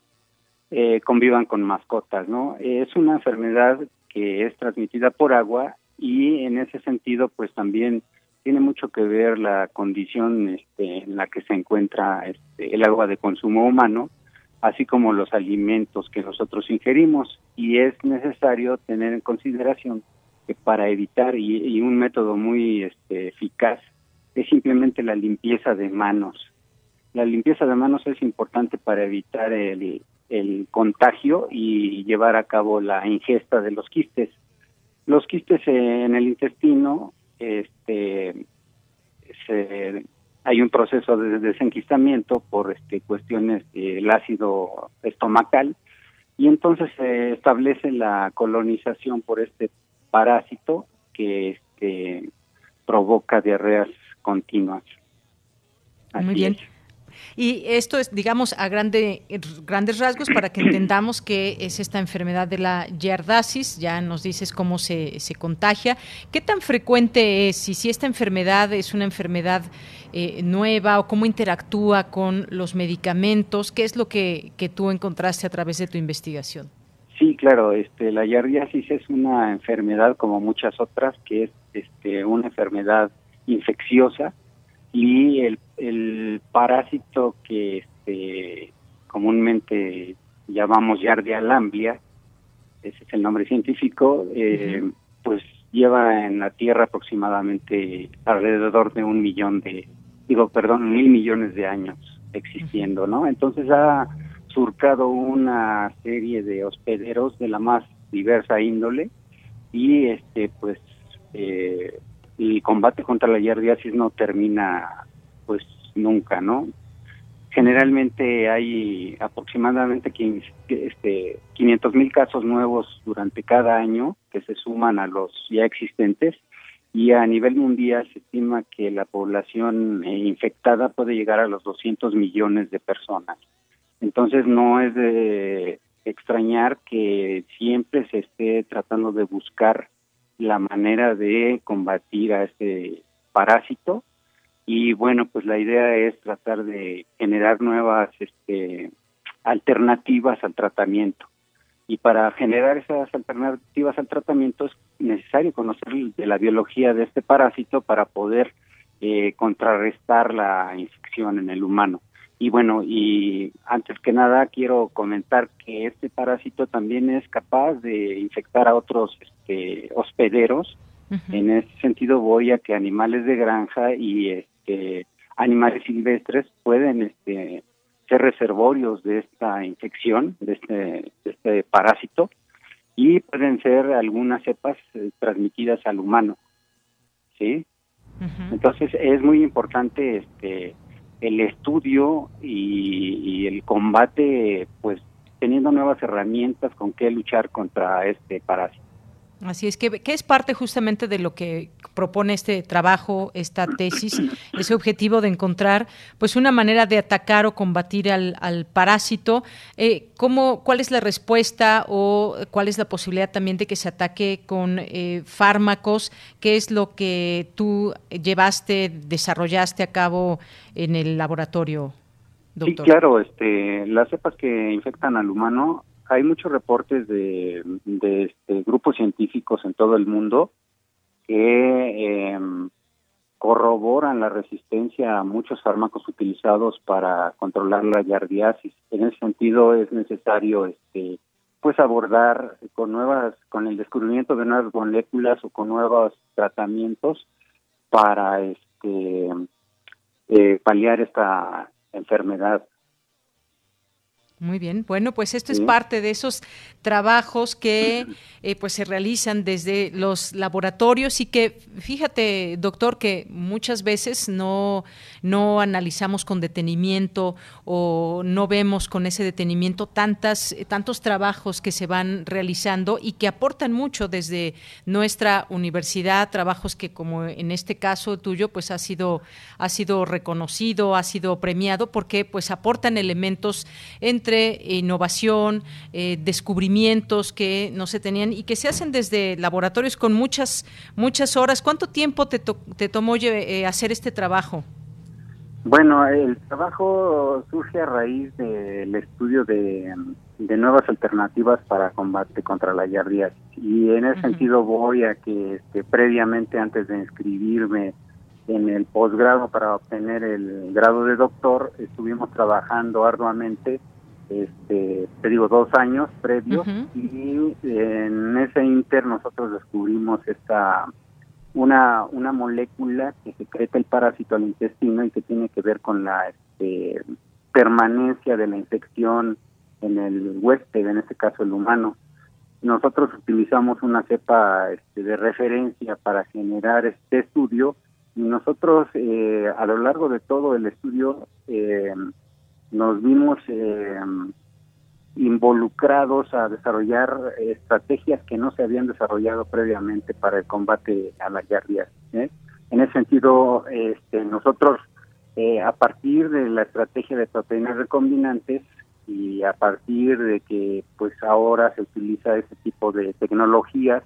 eh, convivan con mascotas no es una enfermedad que es transmitida por agua y en ese sentido pues también tiene mucho que ver la condición este, en la que se encuentra este, el agua de consumo humano así como los alimentos que nosotros ingerimos. Y es necesario tener en consideración para evitar y, un método muy este, eficaz es simplemente la limpieza de manos. La limpieza de manos es importante para evitar el, el contagio y llevar a cabo la ingesta de los quistes. Los quistes en el intestino, este, hay un proceso de desenquistamiento por este, cuestiones del ácido estomacal y entonces se establece la colonización por este parásito que este, provoca diarreas continuas. Muy bien. Y esto es, digamos, a grande, grandes rasgos para que entendamos qué es esta enfermedad de la yardasis. Ya nos dices cómo se, se contagia. ¿Qué tan frecuente es? Y si esta enfermedad es una enfermedad eh, nueva o cómo interactúa con los medicamentos. ¿Qué es lo que, que tú encontraste a través de tu investigación? Sí, claro, este, la yardiasis es una enfermedad como muchas otras que es este, una enfermedad infecciosa y el, el parásito que este, comúnmente llamamos Yardia lamblia, ese es el nombre científico, eh, pues lleva en la Tierra aproximadamente alrededor de un millón de, digo, perdón, mil millones de años existiendo, ¿no? Entonces ha surcado una serie de hospederos de la más diversa índole y este pues eh, el combate contra la yardiasis no termina pues nunca no generalmente hay aproximadamente este 500 mil casos nuevos durante cada año que se suman a los ya existentes y a nivel mundial se estima que la población eh, infectada puede llegar a los 200 millones de personas entonces no es de extrañar que siempre se esté tratando de buscar la manera de combatir a este parásito. Y bueno pues la idea es tratar de generar nuevas este alternativas al tratamiento. Y para generar esas alternativas al tratamiento es necesario conocer de la biología de este parásito para poder eh, contrarrestar la infección en el humano y bueno, y antes que nada quiero comentar que este parásito también es capaz de infectar a otros este, hospederos. En ese sentido voy a que animales de granja y este, animales silvestres pueden este, ser reservorios de esta infección, de este, de este parásito, y pueden ser algunas cepas eh, transmitidas al humano. ¿Sí? Entonces es muy importante este el estudio y, el combate, pues teniendo nuevas herramientas con qué luchar contra este parásito. Así es, que, es parte justamente de lo que propone este trabajo, esta tesis, ese objetivo de encontrar pues una manera de atacar o combatir al, parásito. Eh, ¿cómo, ¿Cuál es la respuesta o cuál es la posibilidad también de que se ataque con eh, fármacos? ¿Qué es lo que tú llevaste, desarrollaste a cabo en el laboratorio, doctor? Sí, claro, este, las cepas que infectan al humano hay muchos reportes de, este, grupos científicos en todo el mundo que em, corroboran la resistencia a muchos fármacos utilizados para controlar la yardiasis. En ese sentido es necesario este pues abordar con nuevas con el descubrimiento de nuevas moléculas o con nuevos tratamientos para este eh, paliar esta enfermedad muy bien, bueno, pues esto es parte de esos trabajos que eh, pues se realizan desde los laboratorios y que fíjate, doctor, que muchas veces no, no analizamos con detenimiento o no vemos con ese detenimiento tantas, tantos trabajos que se van realizando y que aportan mucho desde nuestra universidad, trabajos que como en este caso tuyo, pues ha sido, ha sido reconocido, ha sido premiado, porque pues aportan elementos entre innovación, eh, descubrimientos que no se tenían y que se hacen desde laboratorios con muchas, muchas horas. ¿Cuánto tiempo te, te tomó eh, hacer este trabajo? Bueno, el trabajo surge a raíz del estudio de, nuevas alternativas para combate contra la yardiasis y en ese sentido voy a que este, previamente antes de inscribirme en el posgrado para obtener el grado de doctor estuvimos trabajando arduamente este, te digo, dos años previos y en ese inter nosotros descubrimos esta una una molécula que secreta el parásito al intestino y que tiene que ver con la este, permanencia de la infección en el huésped, en este caso el humano. Nosotros utilizamos una cepa este, de referencia para generar este estudio y nosotros eh, a lo largo de todo el estudio eh, nos vimos eh, involucrados a desarrollar estrategias que no se habían desarrollado previamente para el combate a la yardia. ¿eh? En ese sentido, este, nosotros, eh, a partir de la estrategia de proteínas recombinantes y a partir de que pues ahora se utiliza ese tipo de tecnologías,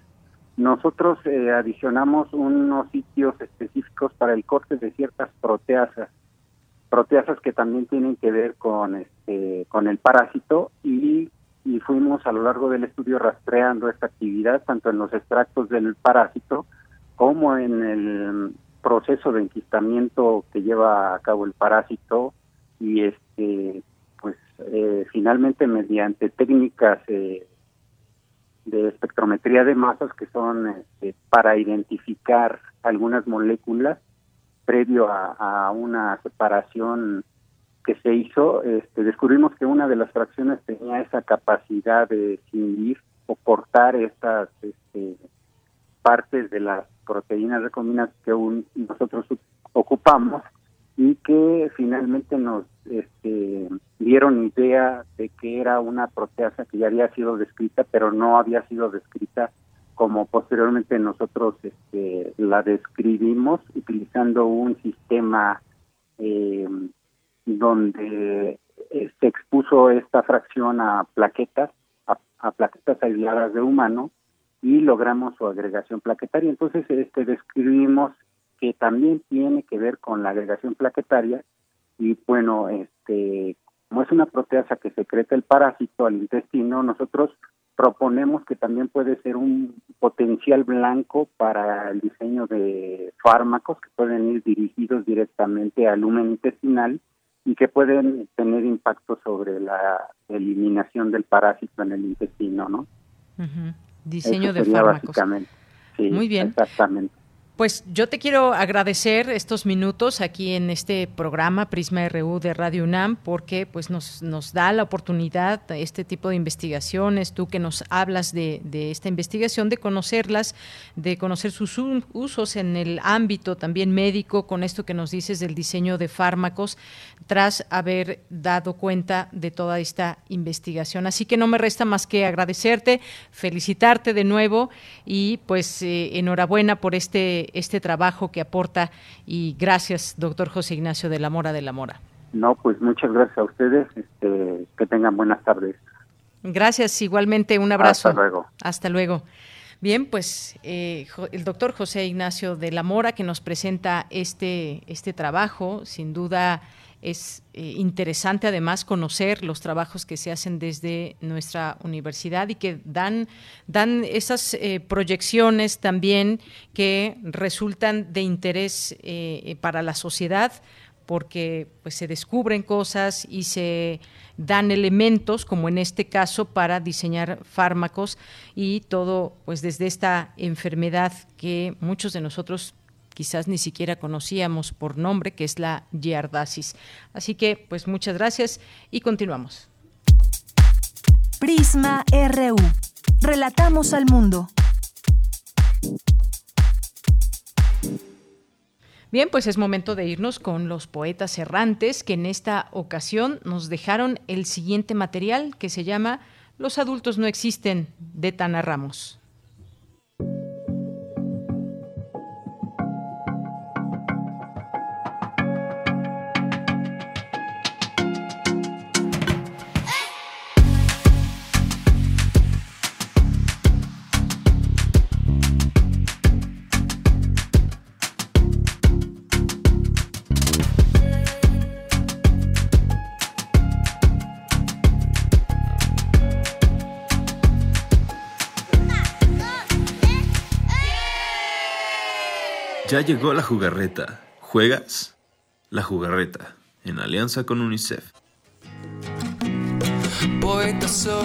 nosotros adicionamos unos sitios específicos para el corte de ciertas proteasas proteasas que también tienen que ver con este con el parásito y, y fuimos a lo largo del estudio rastreando esta actividad tanto en los extractos del parásito como en el proceso de enquistamiento que lleva a cabo el parásito y este pues eh, finalmente mediante técnicas eh, de espectrometría de masas que son este, para identificar algunas moléculas previo a, una separación que se hizo, este, descubrimos que una de las fracciones tenía esa capacidad de escindir o cortar estas este, partes de las proteínas recombinantes que nosotros ocupamos y que finalmente nos este, dieron idea de que era una proteasa que ya había sido descrita, pero no había sido descrita como posteriormente nosotros este, la describimos utilizando un sistema eh, donde eh, se expuso esta fracción a plaquetas, a, plaquetas aisladas de humano y logramos su agregación plaquetaria. Entonces este, describimos que también tiene que ver con la agregación plaquetaria y bueno, este, como es una proteasa que secreta el parásito al intestino, nosotros proponemos que también puede ser un potencial blanco para el diseño de fármacos que pueden ir dirigidos directamente al lumen intestinal y que pueden tener impacto sobre la eliminación del parásito en el intestino, ¿no? Diseño de fármacos. Básicamente. Sí, Muy bien. Exactamente. Pues yo te quiero agradecer estos minutos aquí en este programa Prisma RU de Radio UNAM porque pues nos, nos da la oportunidad este tipo de investigaciones, tú que nos hablas de, de esta investigación, de conocerlas, de conocer sus usos en el ámbito también médico, con esto que nos dices del diseño de fármacos, tras haber dado cuenta de toda esta investigación. Así que no me resta más que agradecerte, felicitarte de nuevo y pues eh, enhorabuena por este este, trabajo que aporta y gracias, doctor José Ignacio de la Mora de la Mora. No, pues muchas gracias a ustedes, este, que tengan buenas tardes. Gracias, igualmente un abrazo. Hasta luego. Hasta luego. Bien, pues eh, el doctor José Ignacio de la Mora que nos presenta este, este trabajo, sin duda es eh, interesante además conocer los trabajos que se hacen desde nuestra universidad y que dan, dan esas eh, proyecciones también que resultan de interés eh, para la sociedad porque pues se descubren cosas y se dan elementos como en este caso para diseñar fármacos y todo pues desde esta enfermedad que muchos de nosotros quizás ni siquiera conocíamos por nombre, que es la giardasis. Así que, pues muchas gracias y continuamos. Prisma RU. Relatamos al mundo. Bien, pues es momento de irnos con los poetas errantes que en esta ocasión nos dejaron el siguiente material que se llama Los adultos no existen de Tana Ramos. Ya llegó la jugarreta. ¿Juegas? La jugarreta, en alianza con UNICEF. Poeta soy,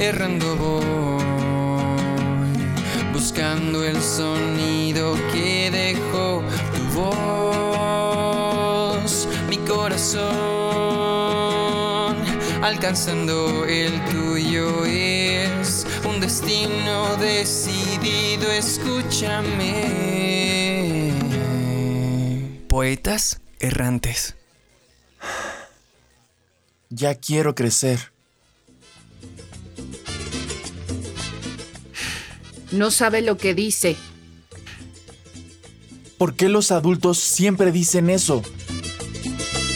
errando voy, buscando el sonido que dejó tu voz, mi corazón, alcanzando el tuyo es un destino decidido, escúchame. Poetas errantes. Ya quiero crecer. No sabe lo que dice. ¿Por qué los adultos siempre dicen eso?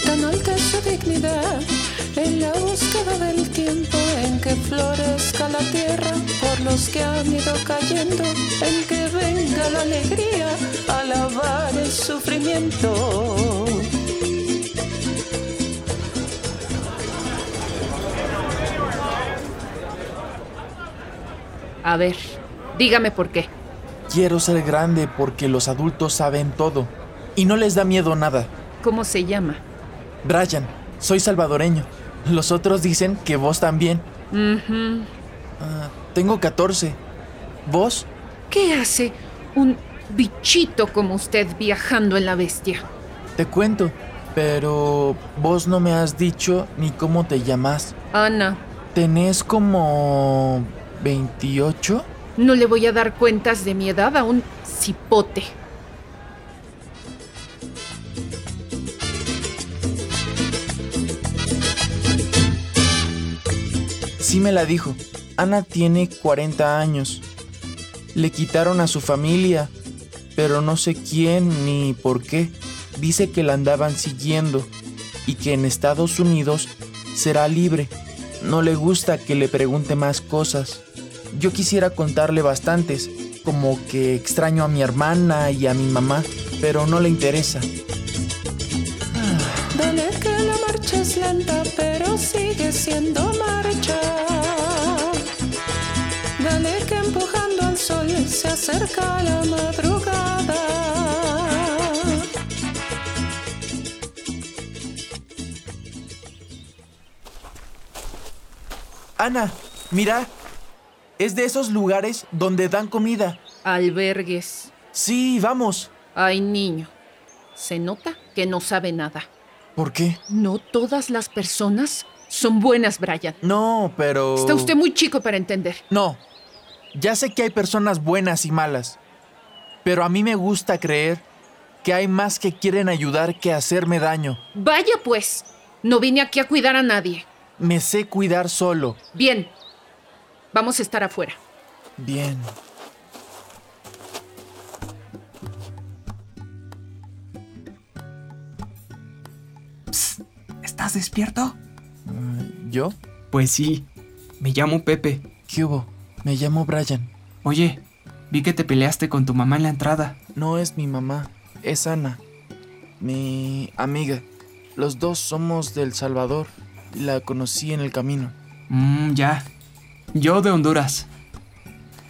Tan alta su dignidad en la búsqueda del tiempo en que florezca la tierra los que han ido cayendo, en que venga la alegría a lavar el sufrimiento. A ver, dígame por qué. Quiero ser grande porque los adultos saben todo y no les da miedo nada. ¿Cómo se llama? Brian, soy salvadoreño. Los otros dicen que vos también. Ah, tengo 14. ¿Vos? ¿Qué hace un bichito como usted viajando en la bestia? Te cuento, pero vos no me has dicho ni cómo te llamas. Ana, ¿Tenés como 28? no le voy a dar cuentas de mi edad a un cipote. Sí me la dijo. Ana tiene 40 años. Le quitaron a su familia, pero no sé quién ni por qué. Dice que la andaban siguiendo y que en Estados Unidos será libre. No le gusta que le pregunte más cosas. Yo quisiera contarle bastantes, como que extraño a mi hermana y a mi mamá, pero no le interesa. Dale que la marcha es lenta, pero sigue siendo marcha. Se acerca la madrugada. Ana, mira. Es de esos lugares donde dan comida. Albergues. Sí, vamos. Ay, niño. Se nota que no sabe nada. ¿Por qué? No todas las personas son buenas, Brian. No, pero... Está usted muy chico para entender. No. Ya sé que hay personas buenas y malas. Pero a mí me gusta creer que hay más que quieren ayudar que hacerme daño. Vaya pues. No vine aquí a cuidar a nadie. Me sé cuidar solo. Bien. Vamos a estar afuera. Bien. ¿Estás despierto? ¿Yo? Pues sí. Me llamo Pepe. ¿Qué hubo? Me llamo Brian. Oye, vi que te peleaste con tu mamá en la entrada. No es mi mamá, es Ana. Mi amiga. Los dos somos del Salvador. La conocí en el camino. Mmm, ya. Yo de Honduras.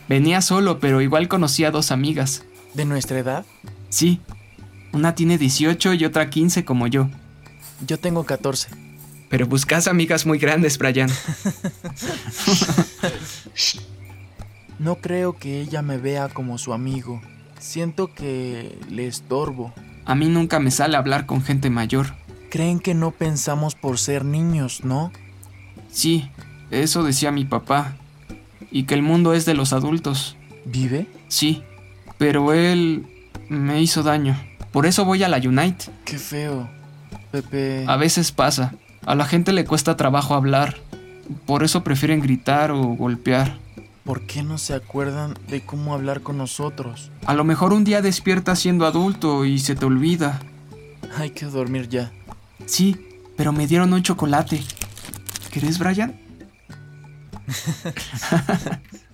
Venía solo, pero igual conocí a dos amigas. ¿De nuestra edad? Sí. Una tiene 18 y otra 15 como yo. Yo tengo 14. Pero buscas amigas muy grandes, Brian. no creo que ella me vea como su amigo. Siento que le estorbo. A mí nunca me sale hablar con gente mayor. Creen que no pensamos por ser niños, ¿no? Sí, eso decía mi papá. Y que el mundo es de los adultos. ¿Vive? Sí, pero él me hizo daño. Por eso voy a la Unite. Qué feo. Pepe. A veces pasa. A la gente le cuesta trabajo hablar. Por eso prefieren gritar o golpear. ¿Por qué no se acuerdan de cómo hablar con nosotros? A lo mejor un día despiertas siendo adulto y se te olvida. Hay que dormir ya. Sí, pero me dieron un chocolate. ¿Querés, Brian?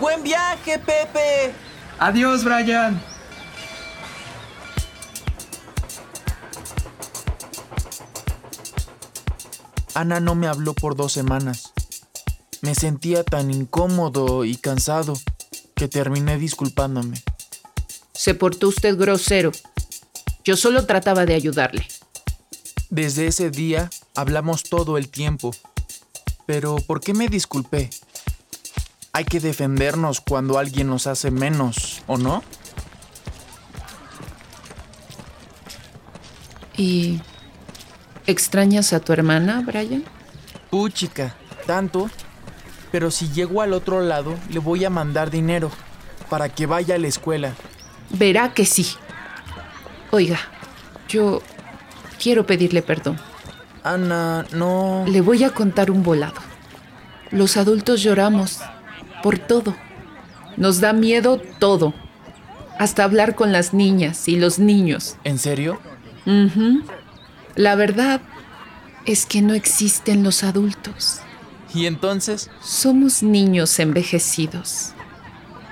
¡Buen viaje, Pepe! Adiós, Brian. Ana no me habló por dos semanas. Me sentía tan incómodo y cansado que terminé disculpándome. Se portó usted grosero. Yo solo trataba de ayudarle. Desde ese día hablamos todo el tiempo. Pero ¿por qué me disculpé? Hay que defendernos cuando alguien nos hace menos, ¿o no? ¿Y extrañas a tu hermana, Brian? Puchica, tanto. Pero si llego al otro lado, le voy a mandar dinero para que vaya a la escuela. Verá que sí. Oiga, yo quiero pedirle perdón. Ana, no. Le voy a contar un volado. Los adultos lloramos por todo. Nos da miedo todo. Hasta hablar con las niñas y los niños. ¿En serio? La verdad es que no existen los adultos. ¿Y entonces? Somos niños envejecidos.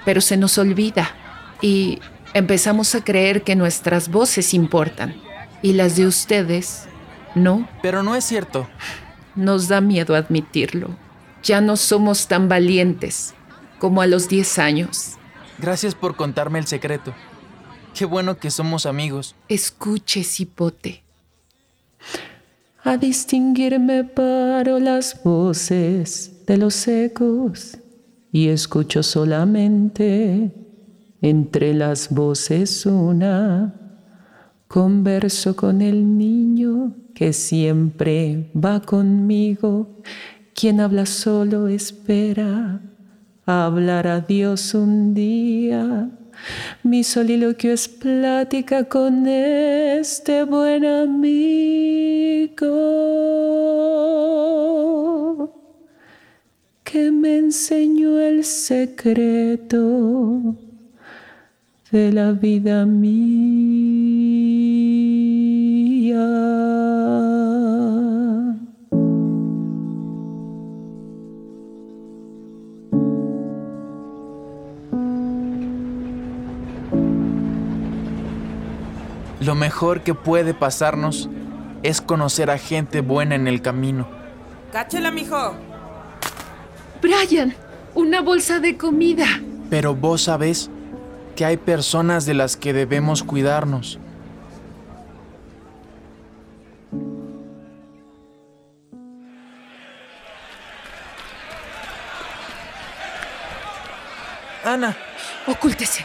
Pero se nos olvida y empezamos a creer que nuestras voces importan y las de ustedes no. Pero no es cierto. Nos da miedo admitirlo. Ya no somos tan valientes como a los 10 años. Gracias por contarme el secreto. Qué bueno que somos amigos. Escuche, cipote. A distinguirme paro las voces de los ecos y escucho solamente entre las voces una. Converso con el niño que siempre va conmigo. Quien habla solo espera hablar a Dios un día. Mi soliloquio es plática con este buen amigo que me enseñó el secreto de la vida mía. Mejor que puede pasarnos es conocer a gente buena en el camino. ¡Cáchela, mijo! Brian, una bolsa de comida. Pero vos sabés que hay personas de las que debemos cuidarnos. Ana, ocúltese.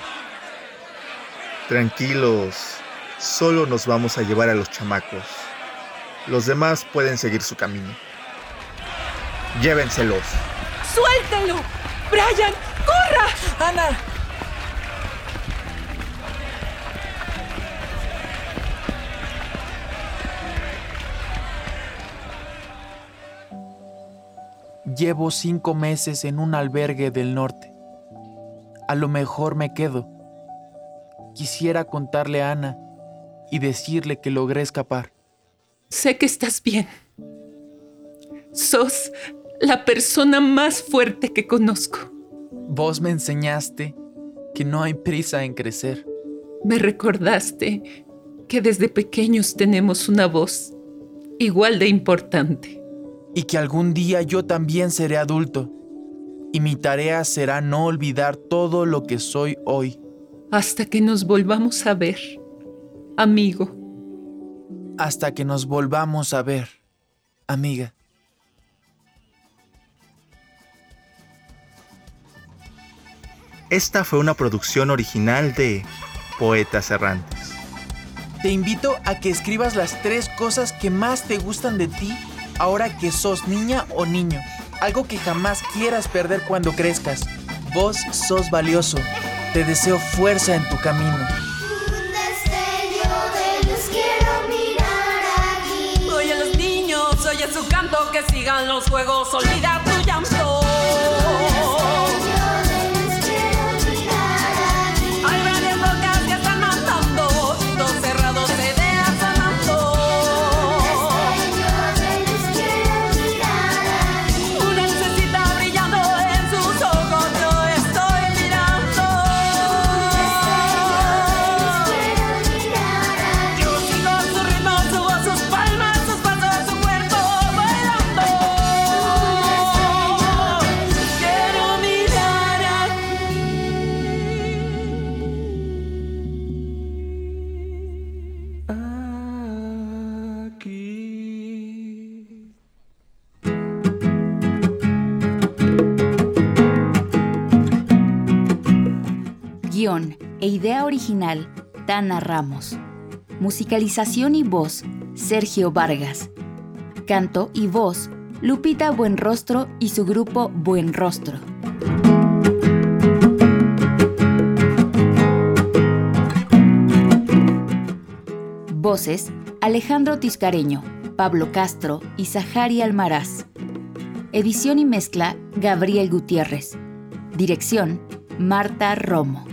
Tranquilos, solo nos vamos a llevar a los chamacos. Los demás pueden seguir su camino. Llévenselos. ¡Suéltelo! ¡Brian! ¡Corra! ¡Ana! Llevo cinco meses en un albergue del norte. A lo mejor me quedo. Quisiera contarle a Ana y decirle que logré escapar. sé que estás bien. Sos la persona más fuerte que conozco. Vos me enseñaste que no hay prisa en crecer. Me recordaste que desde pequeños tenemos una voz igual de importante. Y que algún día yo también seré adulto. Y mi tarea será no olvidar todo lo que soy hoy. Hasta que nos volvamos a ver, amigo. Hasta que nos volvamos a ver, amiga. Esta fue una producción original de Poetas Errantes. Te invito a que escribas las tres cosas que más te gustan de ti ahora que sos niña o niño. Algo que jamás quieras perder cuando crezcas. Vos sos valioso. Te deseo fuerza en tu camino. Su canto, que sigan los juegos, olvida tu llanto. E idea original, Tana Ramos. Musicalización y voz, Sergio Vargas. Canto y voz, Lupita Buenrostro y su grupo Buen Rostro. Voces, Alejandro Tiscareño, Pablo Castro y Zahari Almaraz. Edición y mezcla, Gabriel Gutiérrez. Dirección, Marta Romo.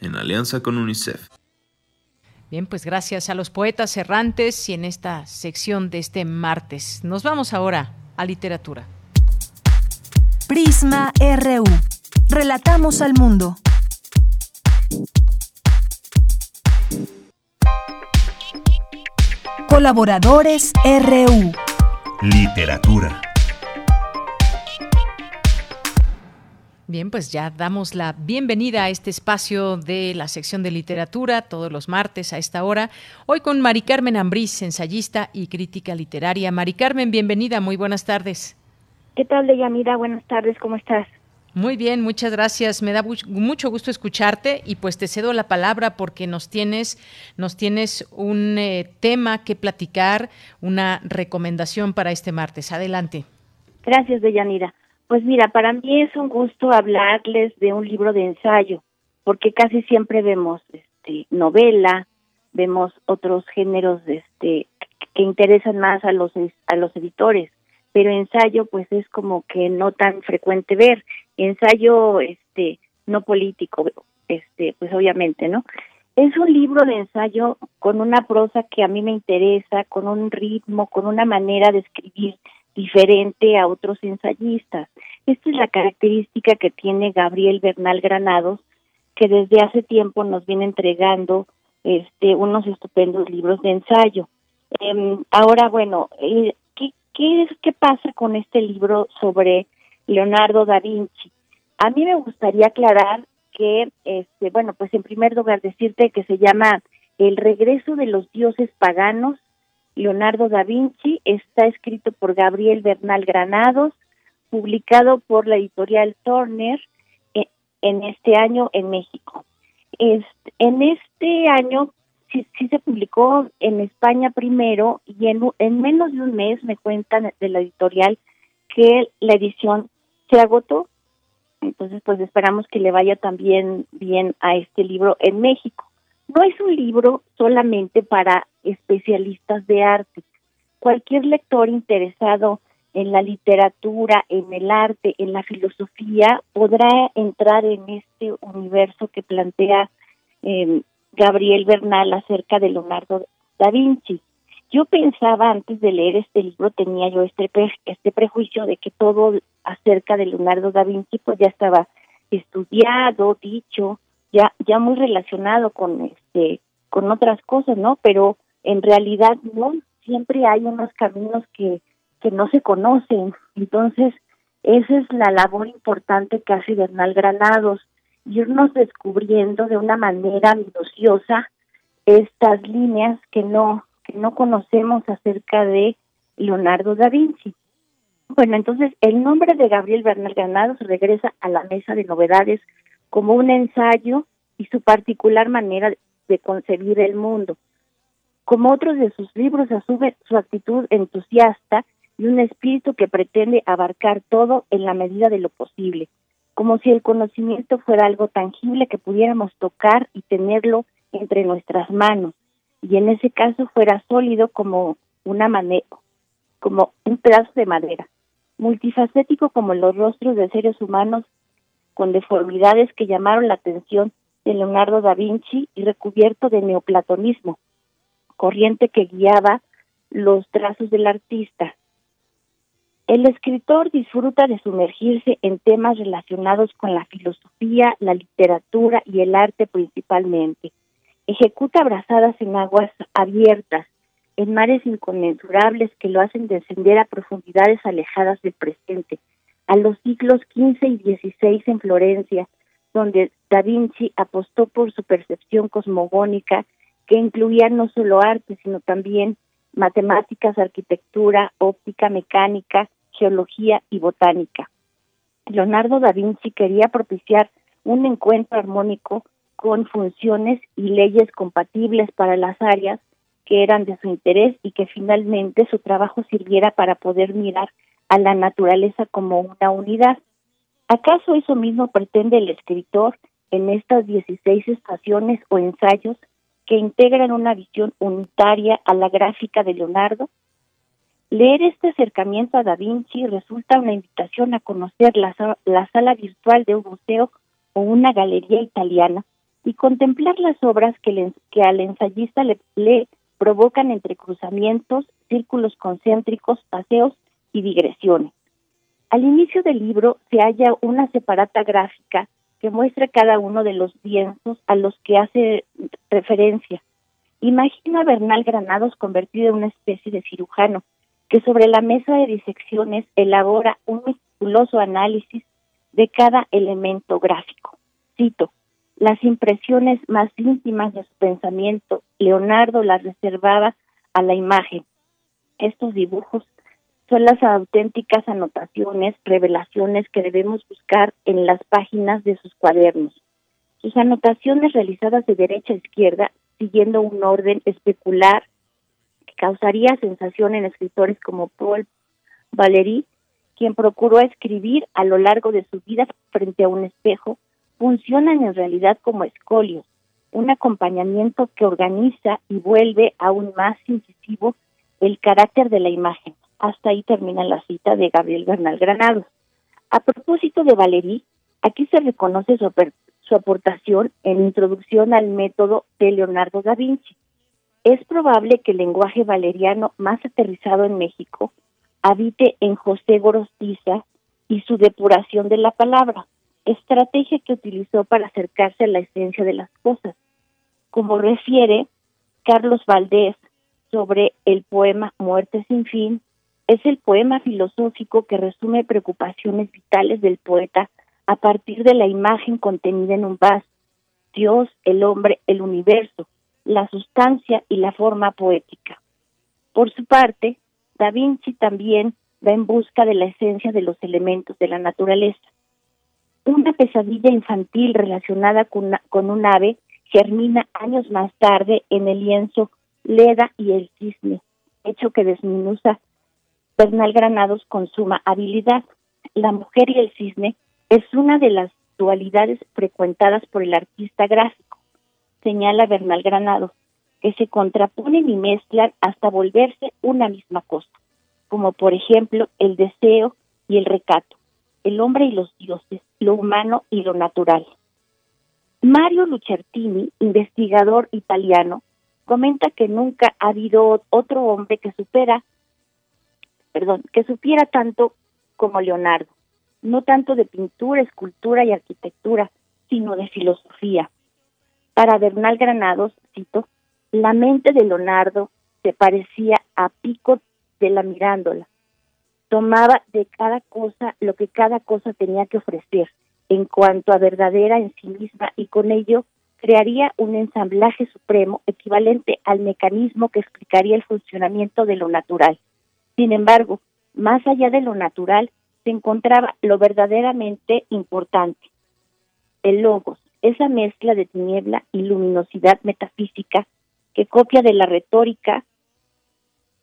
en alianza con UNICEF. Bien, pues gracias a los poetas errantes y en esta sección de este martes. Nos vamos ahora a literatura. Prisma RU. Relatamos al mundo. Colaboradores RU. Literatura. Bien, pues ya damos la bienvenida a este espacio de la sección de literatura todos los martes a esta hora. Hoy con Mari Carmen Ambrís, ensayista y crítica literaria. Mari Carmen, bienvenida, muy buenas tardes. ¿Qué tal, Deyanira? Buenas tardes, ¿cómo estás? Muy bien, muchas gracias. Me da mucho gusto escucharte y pues te cedo la palabra porque nos tienes, nos tienes un eh, tema que platicar, una recomendación para este martes. Adelante. Gracias, Deyanira. Pues mira, para mí es un gusto hablarles de un libro de ensayo, porque casi siempre vemos este novela, vemos otros géneros este que interesan más a los a los editores, pero ensayo pues es como que no tan frecuente ver, ensayo este no político, este pues obviamente, ¿no? Es un libro de ensayo con una prosa que a mí me interesa, con un ritmo, con una manera de escribir diferente a otros ensayistas. Esta es la característica que tiene Gabriel Bernal Granados, que desde hace tiempo nos viene entregando este unos estupendos libros de ensayo. Eh, ahora, bueno, eh, ¿qué, qué, es, ¿qué pasa con este libro sobre Leonardo da Vinci? A mí me gustaría aclarar que, este, bueno, pues en primer lugar decirte que se llama El regreso de los dioses paganos Leonardo da Vinci, está escrito por Gabriel Bernal Granados, publicado por la editorial Turner, eh, en este año en México. Este, en este año sí, sí, se publicó en España primero y en, en menos de un mes me cuentan de la editorial que la edición se agotó. Entonces, pues esperamos que le vaya también bien a este libro en México. No es un libro solamente para especialistas de arte. Cualquier lector interesado en la literatura, en el arte, en la filosofía, podrá entrar en este universo que plantea eh, Gabriel Bernal acerca de Leonardo da Vinci. Yo pensaba antes de leer este libro, tenía yo este, este prejuicio de que todo acerca de Leonardo da Vinci pues ya estaba estudiado, dicho, ya ya muy relacionado con este con otras cosas, ¿no? Pero en realidad no, siempre hay unos caminos que que no se conocen. Entonces, esa es la labor importante que hace Bernal Granados, irnos descubriendo de una manera minuciosa estas líneas que no que no conocemos acerca de Leonardo da Vinci. Bueno, entonces el nombre de Gabriel Bernal Granados regresa a la mesa de novedades como un ensayo y su particular manera de concebir el mundo. Como otros de sus libros, asume su actitud entusiasta y un espíritu que pretende abarcar todo en la medida de lo posible, como si el conocimiento fuera algo tangible que pudiéramos tocar y tenerlo entre nuestras manos, y en ese caso fuera sólido como una manera, como un pedazo de madera, multifacético como los rostros de seres humanos con deformidades que llamaron la atención de Leonardo da Vinci y recubierto de neoplatonismo, corriente que guiaba los trazos del artista, el escritor disfruta de sumergirse en temas relacionados con la filosofía, la literatura y el arte principalmente. Ejecuta abrazadas en aguas abiertas, en mares inconmensurables que lo hacen descender a profundidades alejadas del presente, a los siglos XV y XVI en Florencia, donde Da Vinci apostó por su percepción cosmogónica que incluía no solo arte, sino también matemáticas, arquitectura, óptica, mecánica, geología y botánica. Leonardo da Vinci quería propiciar un encuentro armónico con funciones y leyes compatibles para las áreas que eran de su interés y que finalmente su trabajo sirviera para poder mirar a la naturaleza como una unidad. ¿Acaso eso mismo pretende el escritor en estas 16 estaciones o ensayos que integran una visión unitaria a la gráfica de Leonardo? Leer este acercamiento a Da Vinci resulta una invitación a conocer la, sala virtual de un museo o una galería italiana y contemplar las obras que, que al ensayista le, le provocan entre cruzamientos, círculos concéntricos, paseos y digresiones. Al inicio del libro se halla una separata gráfica que muestra cada uno de los lienzos a los que hace referencia. Imagina a Bernal Granados convertido en una especie de cirujano que sobre la mesa de disecciones elabora un meticuloso análisis de cada elemento gráfico. Cito, las impresiones más íntimas de su pensamiento, Leonardo las reservaba a la imagen. Estos dibujos son las auténticas anotaciones, revelaciones que debemos buscar en las páginas de sus cuadernos. Sus anotaciones realizadas de derecha a izquierda, siguiendo un orden especular causaría sensación en escritores como Paul Valéry, quien procuró escribir a lo largo de su vida frente a un espejo, funcionan en realidad como escolios, un acompañamiento que organiza y vuelve aún más incisivo el carácter de la imagen. Hasta ahí termina la cita de Gabriel Bernal Granados. A propósito de Valéry, aquí se reconoce su, su aportación en introducción al método de Leonardo da Vinci es probable que el lenguaje valeriano más aterrizado en México habite en José Gorostiza y su depuración de la palabra, estrategia que utilizó para acercarse a la esencia de las cosas. Como refiere Carlos Valdés sobre el poema Muerte sin fin, es el poema filosófico que resume preocupaciones vitales del poeta a partir de la imagen contenida en un vaso, Dios, el hombre, el universo, la sustancia y la forma poética. Por su parte, Da Vinci también va en busca de la esencia de los elementos de la naturaleza. Una pesadilla infantil relacionada con, con un ave germina años más tarde en el lienzo Leda y el cisne, hecho que desminuza Bernal Granados con suma habilidad. La mujer y el cisne es una de las dualidades frecuentadas por el artista gráfico, señala Bernal Granados, que se contraponen y mezclan hasta volverse una misma cosa, como por ejemplo el deseo y el recato, el hombre y los dioses, lo humano y lo natural. Mario Lucertini, investigador italiano, comenta que nunca ha habido otro hombre que supera, perdón, que supiera tanto como Leonardo, no tanto de pintura, escultura y arquitectura, sino de filosofía. Para Bernal Granados, cito, la mente de Leonardo se parecía a Pico de la Mirándola. Tomaba de cada cosa lo que cada cosa tenía que ofrecer en cuanto a verdadera en sí misma y con ello crearía un ensamblaje supremo equivalente al mecanismo que explicaría el funcionamiento de lo natural. Sin embargo, más allá de lo natural se encontraba lo verdaderamente importante, el logos, esa mezcla de tiniebla y luminosidad metafísica que copia de la retórica,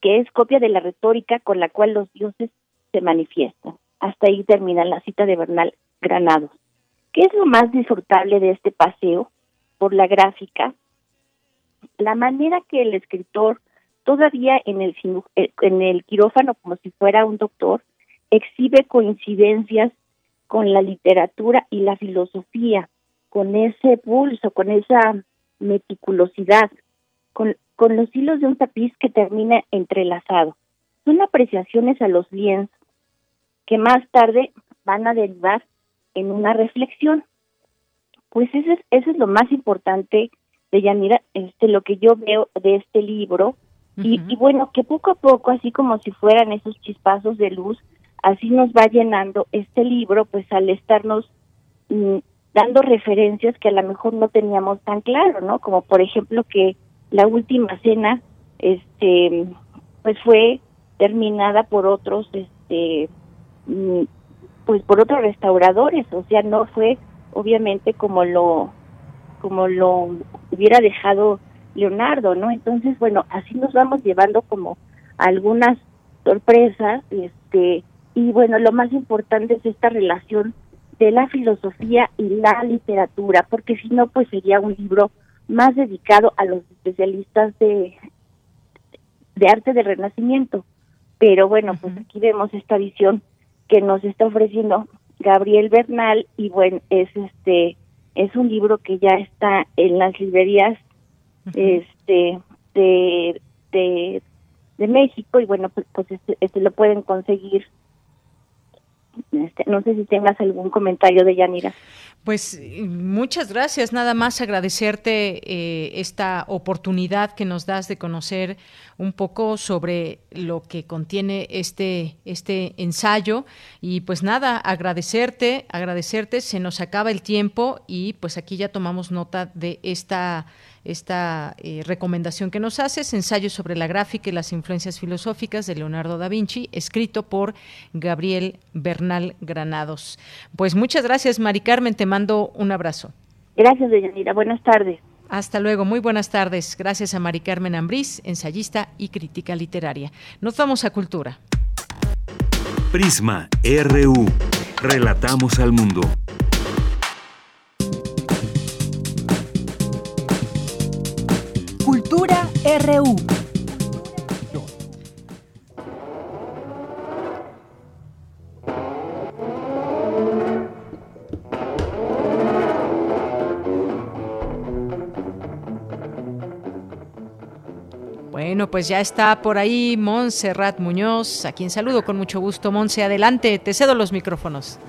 que es copia de la retórica con la cual los dioses se manifiestan. Hasta ahí termina la cita de Bernal Granados. ¿Qué es lo más disfrutable de este paseo por la gráfica? La manera que el escritor, todavía en el, eh, en el quirófano como si fuera un doctor, exhibe coincidencias con la literatura y la filosofía, con ese pulso, con esa meticulosidad, con, con los hilos de un tapiz que termina entrelazado. Son apreciaciones a los lienzos que más tarde van a derivar en una reflexión. Pues eso es, eso es lo más importante de Yanira, este, lo que yo veo de este libro. y, y, bueno, que poco a poco, así como si fueran esos chispazos de luz, así nos va llenando este libro, pues al estarnos mm, dando referencias que a lo mejor no teníamos tan claro, ¿no? Como por ejemplo que la última cena este pues fue terminada por otros este mm, pues por otros restauradores o sea no fue obviamente como lo como lo hubiera dejado Leonardo no entonces bueno así nos vamos llevando como algunas sorpresas este y bueno lo más importante es esta relación de la filosofía y la literatura porque si no pues sería un libro más dedicado a los especialistas de, de arte del renacimiento. Pero bueno, pues aquí vemos esta visión que nos está ofreciendo Gabriel Bernal y bueno, es este es un libro que ya está en las librerías este de, de, de México y bueno, pues, pues este, este lo pueden conseguir este, no sé si tengas algún comentario de Yanira. Pues muchas gracias, nada más agradecerte eh, esta oportunidad que nos das de conocer un poco sobre lo que contiene este, este ensayo. Y pues nada, agradecerte, agradecerte, se nos acaba el tiempo y pues aquí ya tomamos nota de esta esta eh, recomendación que nos haces, ensayo sobre la gráfica y las influencias filosóficas de Leonardo da Vinci, escrito por Gabriel Bernal Granados. Pues muchas gracias, Mari Carmen, te mando un abrazo. Gracias, Deyanira. Buenas tardes. Hasta luego, muy buenas tardes. Gracias a Mari Carmen Ambrís, ensayista y crítica literaria. Nos vamos a Cultura. Prisma RU. Relatamos al mundo. RU. Bueno, pues ya está por ahí Montserrat Muñoz, a quien saludo con mucho gusto. Monse, adelante, te cedo los micrófonos.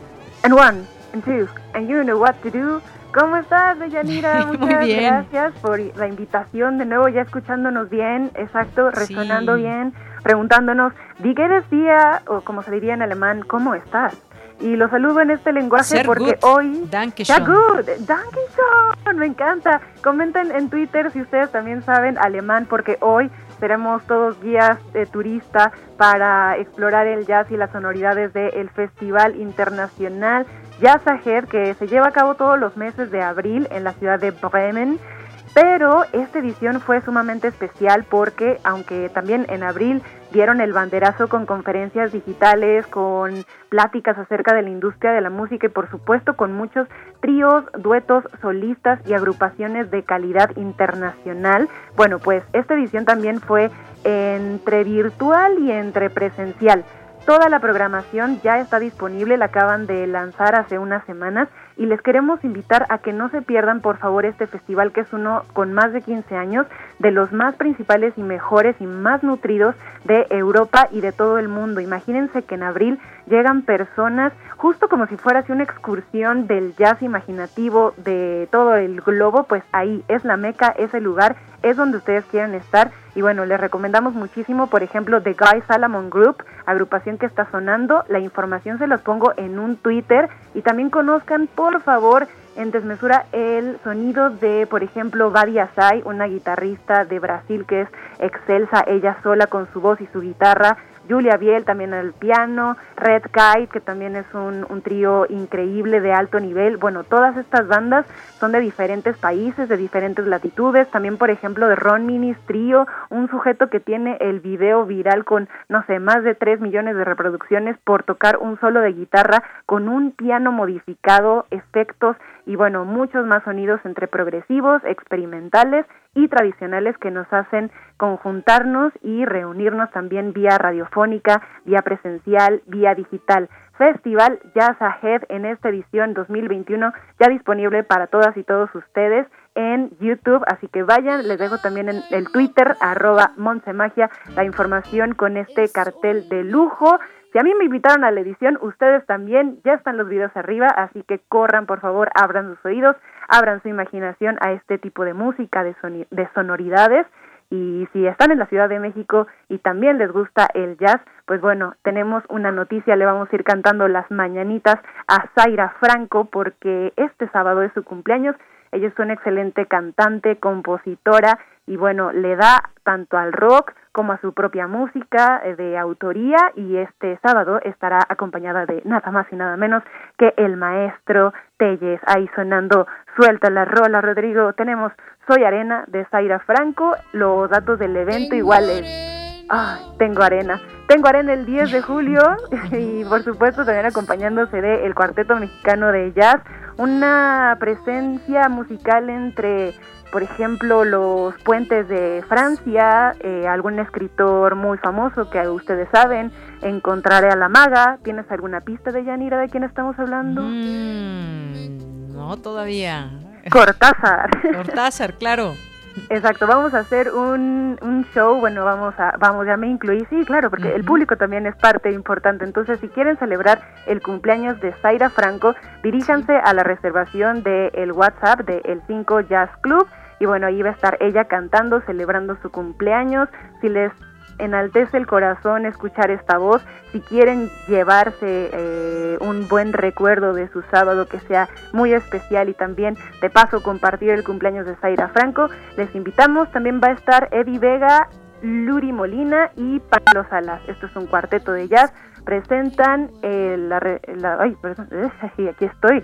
And one, and two, and you know what to do. ¿Cómo estás, Deyanira? Muchas gracias por la invitación de nuevo, ya escuchándonos bien, exacto, resonando bien, preguntándonos, eres día, o como se diría en alemán, ¿cómo estás? Y lo saludo en este lenguaje porque hoy... Danke Ja, good. Danke schön. Me encanta. Comenten en Twitter si ustedes también saben alemán porque hoy seremos todos guías de turista para explorar el jazz y las sonoridades del Festival Internacional Jazz Ahead que se lleva a cabo todos los meses de abril en la ciudad de Bremen. Pero esta edición fue sumamente especial porque, aunque también en abril dieron el banderazo con conferencias digitales, con pláticas acerca de la industria de la música y por supuesto con muchos tríos, duetos, solistas y agrupaciones de calidad internacional. Bueno, pues esta edición también fue entre virtual y entre presencial. Toda la programación ya está disponible, la acaban de lanzar hace unas semanas y les queremos invitar a que no se pierdan por favor este festival que es uno con más de 15 años de los más principales y mejores y más nutridos de Europa y de todo el mundo. Imagínense que en abril llegan personas justo como si fuera así una excursión del jazz imaginativo de todo el globo, pues ahí es la meca, es el lugar, es donde ustedes quieren estar y bueno, les recomendamos muchísimo, por ejemplo, The Guy Salomon Group, agrupación que está sonando. La información se los pongo en un Twitter y también conozcan, por favor, en desmesura el sonido de, por ejemplo, Badia Asai, una guitarrista de Brasil que es excelsa ella sola con su voz y su guitarra. Julia Biel también al piano, Red Kite, que también es un, un, trío increíble de alto nivel. Bueno, todas estas bandas son de diferentes países, de diferentes latitudes. También, por ejemplo, de Ron Minis Trío, un sujeto que tiene el video viral con, no sé, más de 3 millones de reproducciones por tocar un solo de guitarra con un piano modificado, efectos y, bueno, muchos más sonidos entre progresivos, experimentales y tradicionales que nos hacen conjuntarnos y reunirnos también vía radiofónica, vía presencial, vía digital. Festival Jazz Ahead en esta edición 2021 ya disponible para todas y todos ustedes en YouTube, así que vayan, les dejo también en el Twitter, arroba Magia, la información con este cartel de lujo. Si a mí me invitaron a la edición, ustedes también, ya están los videos arriba, así que corran, por favor, abran sus oídos, abran su imaginación a este tipo de música, de, de sonoridades. Y si están en la Ciudad de México y también les gusta el jazz, pues bueno, tenemos una noticia, le vamos a ir cantando las mañanitas a Zaira Franco porque este sábado es su cumpleaños. Ella es una excelente cantante, compositora y bueno, le da tanto al rock como a su propia música eh, de autoría y este sábado estará acompañada de nada más y nada menos que el maestro Telles, ahí sonando suelta la rola, Rodrigo, tenemos Soy Arena de Zaira Franco, los datos del evento iguales. Ah, tengo arena. Tengo arena el 10 de julio y por supuesto también acompañándose de el Cuarteto Mexicano de Jazz, una presencia musical entre por ejemplo, los puentes de Francia, eh, algún escritor muy famoso que ustedes saben, encontraré a la maga. ¿Tienes alguna pista de Yanira de quién estamos hablando? Mm, no, todavía. Cortázar. Cortázar, claro. Exacto, vamos a hacer un, un show, bueno, vamos a, vamos, ya me incluí, sí, claro, porque el público también es parte importante, entonces si quieren celebrar el cumpleaños de Zaira Franco, diríjanse a la reservación del el WhatsApp de El 5 Jazz Club, y bueno, ahí va a estar ella cantando, celebrando su cumpleaños, si les enaltece el corazón escuchar esta voz. Si quieren llevarse eh, un buen recuerdo de su sábado que sea muy especial y también de paso compartir el cumpleaños de Zaira Franco, les invitamos. También va a estar Eddie Vega, Luri Molina y Pablo Salas. Esto es un cuarteto de jazz. Presentan eh, la, Ay, perdón, aquí estoy.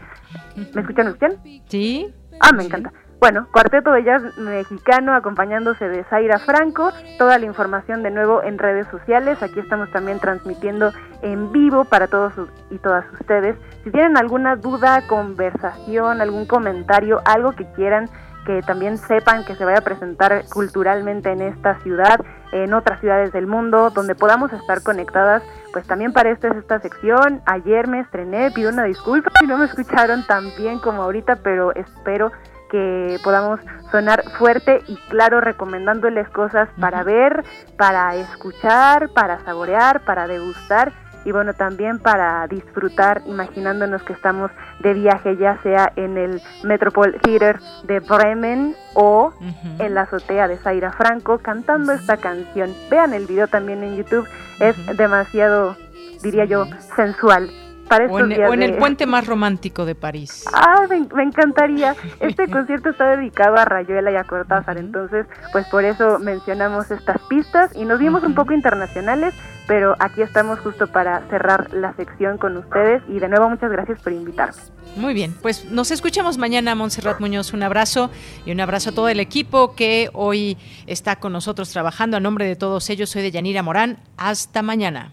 ¿Me escuchan? ¿Me escuchan? Sí. Ah, me encanta. Bueno, cuarteto de jazz mexicano acompañándose de Zaira Franco. Toda la información de nuevo en redes sociales. Aquí estamos también transmitiendo en vivo para todos y todas ustedes. Si tienen alguna duda, conversación, algún comentario, algo que quieran que también sepan que se vaya a presentar culturalmente en esta ciudad, en otras ciudades del mundo, donde podamos estar conectadas, pues también para esto es esta sección. Ayer me estrené, pido una disculpa si no me escucharon tan bien como ahorita, pero espero que podamos sonar fuerte y claro recomendándoles cosas para ver, para escuchar, para saborear, para degustar y bueno también para disfrutar imaginándonos que estamos de viaje ya sea en el Metropol Theater de Bremen o en la azotea de Zaira Franco cantando esta canción. Vean el video también en YouTube, es demasiado diría yo sensual o en, el puente más romántico de París. Ah, me, encantaría. Este concierto está dedicado a Rayuela y a Cortázar, entonces, pues por eso mencionamos estas pistas y nos vimos un poco internacionales, pero aquí estamos justo para cerrar la sección con ustedes y de nuevo muchas gracias por invitarme. Muy bien, pues nos escuchamos mañana, Montserrat Muñoz. Un abrazo y un abrazo a todo el equipo que hoy está con nosotros trabajando. A nombre de todos ellos, soy de Yanira Morán. Hasta mañana.